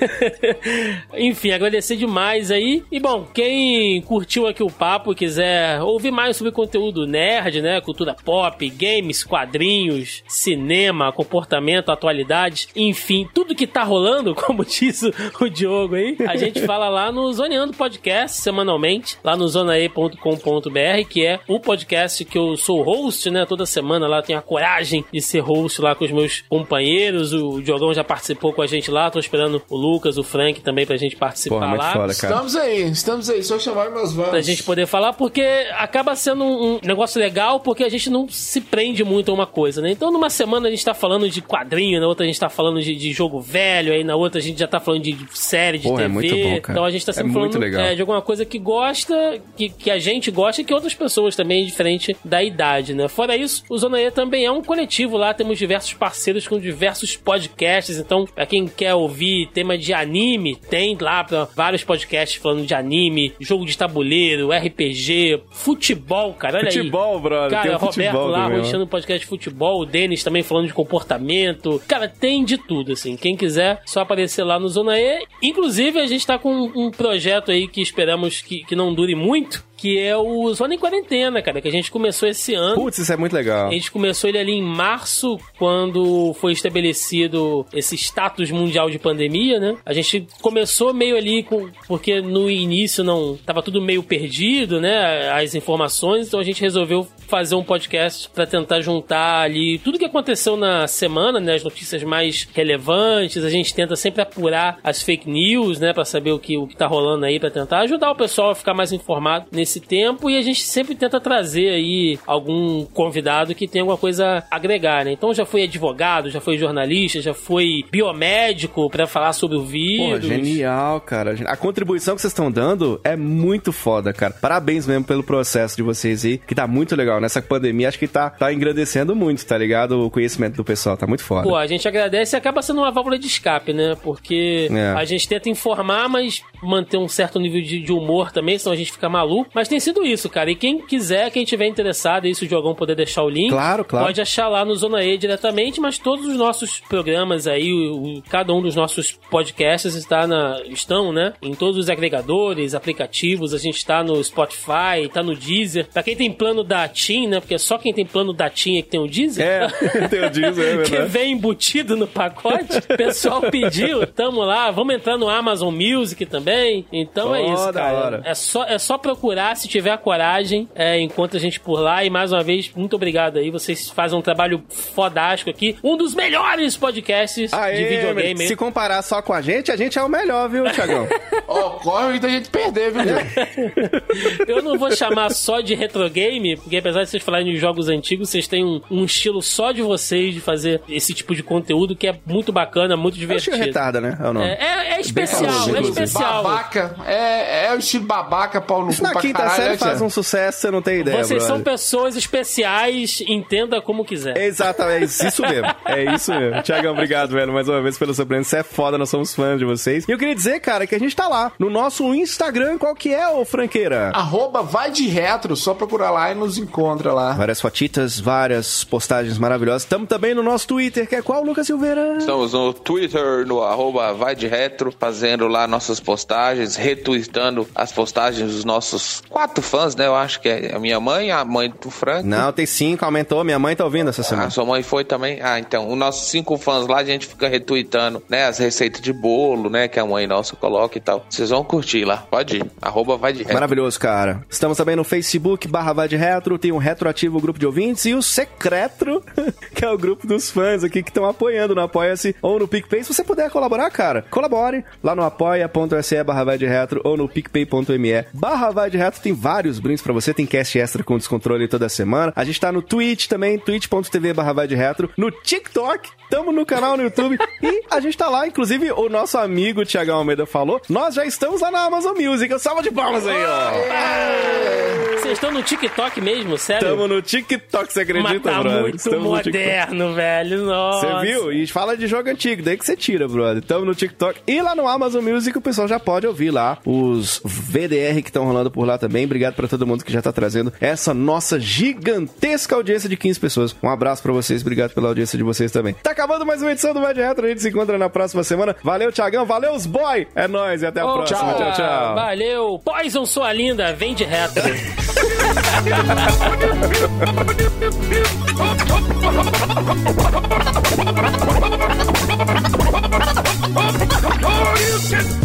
enfim, agradecer demais aí. E bom, quem curtiu aqui o papo e quiser ouvir mais sobre conteúdo nerd, né? Cultura pop, games, quadrinhos, cinema, comportamento, atualidades, enfim, tudo que tá rolando, como diz o, Diogo aí, a gente fala lá no Zoneando Podcast semanalmente, lá no zonae.com.br, que é o podcast que eu sou host, né? Toda semana lá tenho a coragem de ser host lá com os meus companheiros. O Diogão já participou com a gente lá, tô esperando o Lucas, o Frank também pra gente participar Porra, muito lá. foda, cara. Estamos aí, estamos aí, só chamar meus vamos. Pra gente poder falar, porque acaba sendo um um negócio legal, porque a gente não se prende muito a uma coisa, né? Então, numa semana a gente tá falando de quadrinho, na outra a gente tá falando de, de jogo velho, aí na outra a gente já tá falando de, série, de Porra, é TV. muito bom, cara. Então a gente tá É sempre muito falando é, de alguma coisa que gosta, que, que a gente gosta e que outras pessoas também, diferente da idade, né? Fora isso, o Zona E também é um coletivo lá, temos diversos parceiros com diversos podcasts, então, pra quem quer ouvir tema de anime, tem lá pra vários podcasts falando de anime, jogo de tabuleiro, RPG, futebol, cara, olha aí. Futebol, brother. Cara, tem um Roberto futebol lá, roxando o podcast de futebol, o Denis também falando de comportamento. Cara, tem de tudo, assim. Quem quiser, só aparecer lá no Zona E. Inclusive, a gente tá com um projeto aí que esperamos que, que não dure muito, que é o Zona em Quarentena, cara, que a gente começou esse ano. Putz, isso é muito legal. A gente começou ele ali em março, quando foi estabelecido esse status mundial de pandemia, né? A gente começou meio ali com. Porque no início não. Tava tudo meio perdido, né? As informações, então a gente resolveu fazer um podcast pra tentar juntar ali tudo que aconteceu na semana, né? As notícias mais relevantes. A gente tenta sempre apurar as fake news, né? Pra saber o que, o que tá rolando aí, pra tentar ajudar o pessoal a ficar mais informado nesse tempo. E a gente sempre tenta trazer aí algum convidado que tenha alguma coisa a agregar, né? Então já foi advogado, já foi jornalista, já foi biomédico pra falar sobre o vírus. Pô, genial, cara. A contribuição que vocês estão dando é muito foda, cara. Parabéns mesmo pelo processo de vocês aí, que tá muito legal. Nessa pandemia, acho que tá, tá engrandecendo muito, tá ligado? O conhecimento do pessoal, tá muito foda. Pô, a gente agradece e acaba sendo uma válvula de escape, né? Porque É. a gente tenta informar, mas manter um certo nível de, de humor também, senão a gente fica maluco. Mas tem sido isso, cara. E quem quiser, quem tiver interessado, aí se o Diogão puder deixar o link, Claro, claro. pode achar lá no Zona E diretamente, mas todos os nossos programas aí, o- o- cada um dos nossos podcasts está na, estão, né? Em todos os agregadores, aplicativos, a gente está no Spotify, tá no Deezer. Pra quem tem plano da TIM, né? Porque só quem tem plano da TIM é que tem o Deezer. É, tem o Deezer, é que vem embutido no pacote. O pessoal pediu, tamo lá, vamos entrar no Amazon Music também. Então é Ó, isso, cara. hora. É só, é só procurar se tiver a coragem, é, enquanto a gente por lá. E mais uma vez, muito obrigado aí. Vocês fazem um trabalho fodástico aqui. Um dos melhores podcasts Aê, de videogame. Se comparar só com a gente, a gente é o melhor, viu, Thiagão? Ó, corre da gente perder, viu? Eu não vou chamar só de retro game, porque apesar de vocês falarem de jogos antigos, vocês têm um, um estilo só de vocês de fazer esse tipo de conteúdo que é muito bacana, muito Acho divertido. que retarda, né? É o nome. É, é- é especial, famoso, é especial. Babaca. É, é o estilo babaca, pau no cu quinta caralho, série né, faz um sucesso, você não tem ideia, Vocês são brother. pessoas especiais, entenda como quiser. Exatamente, isso mesmo. É isso mesmo. Tiagão, obrigado, velho, mais uma vez pelo seu prêmio. Você é foda, nós somos fãs de vocês. E eu queria dizer, cara, que a gente tá lá no nosso Instagram. Qual que é, ô franqueira? Arroba vai de retro, só procurar lá e nos encontra lá. Várias fotitas, várias postagens maravilhosas. Estamos também no nosso Twitter, que é qual, Lucas Silveira? Estamos no Twitter, no arroba vai de retro, fazendo lá nossas postagens, retweetando as postagens dos nossos quatro fãs, né? Eu acho que é a minha mãe, a mãe do Franco. Não, tem cinco, aumentou. Minha mãe tá ouvindo essa Ah, semana. sua mãe foi também? Ah, então, os nossos cinco fãs lá, a gente fica retweetando, né, as receitas de bolo, né, que a mãe nossa coloca e tal. Vocês vão curtir lá, pode ir. Arroba vai de retro. Maravilhoso, cara. Estamos também no Facebook, barra Vai de Retro, tem o Retroativo Grupo de Ouvintes e o Secreto, que é o grupo dos fãs aqui que estão apoiando no Apoia-se ou no PicPay. Se você puder colaborar, cara, colabore lá no apoia.se barra Vai de Retro ou no picpay.me barra Vai de Retro. Tem vários brindes pra você, tem cast extra com descontrole toda semana. A gente tá no Twitch também, twitch.tv barra Vai de Retro, no TikTok, tamo no canal no YouTube e a gente tá lá, inclusive o nosso amigo Thiagão Almeida falou, nós já estamos lá na Amazon Music. Salva de palmas aí, ó. Vocês estão no TikTok mesmo, sério? Estamos no TikTok, você acredita, Mas tá brother? muito Estamos moderno, velho. Nossa. Você viu? E fala de jogo antigo, daí que você tira, brother. Estamos no TikTok. E lá no Amazon Music o pessoal já pode ouvir lá os VDR que estão rolando por lá também. Obrigado pra todo mundo que já tá trazendo essa nossa gigantesca audiência de 15 pessoas. Um abraço pra vocês, obrigado pela audiência de vocês também. Tá acabando mais uma edição do de Retro, a gente se encontra na próxima semana. Valeu, Thiagão, valeu os boy! É nóis e até a Ô, próxima. Tchau, tchau. Valeu. Poison, sua linda, vem de retro.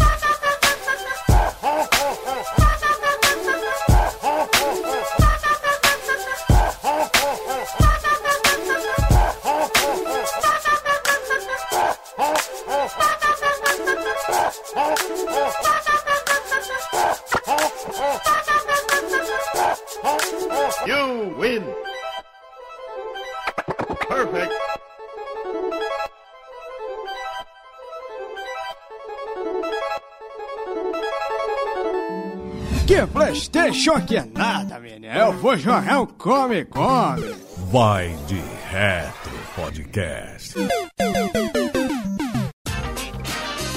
You win. Perfect. Que Playstation que é nada, menino. Eu vou jogar um come, come. Vai de Retro Podcast.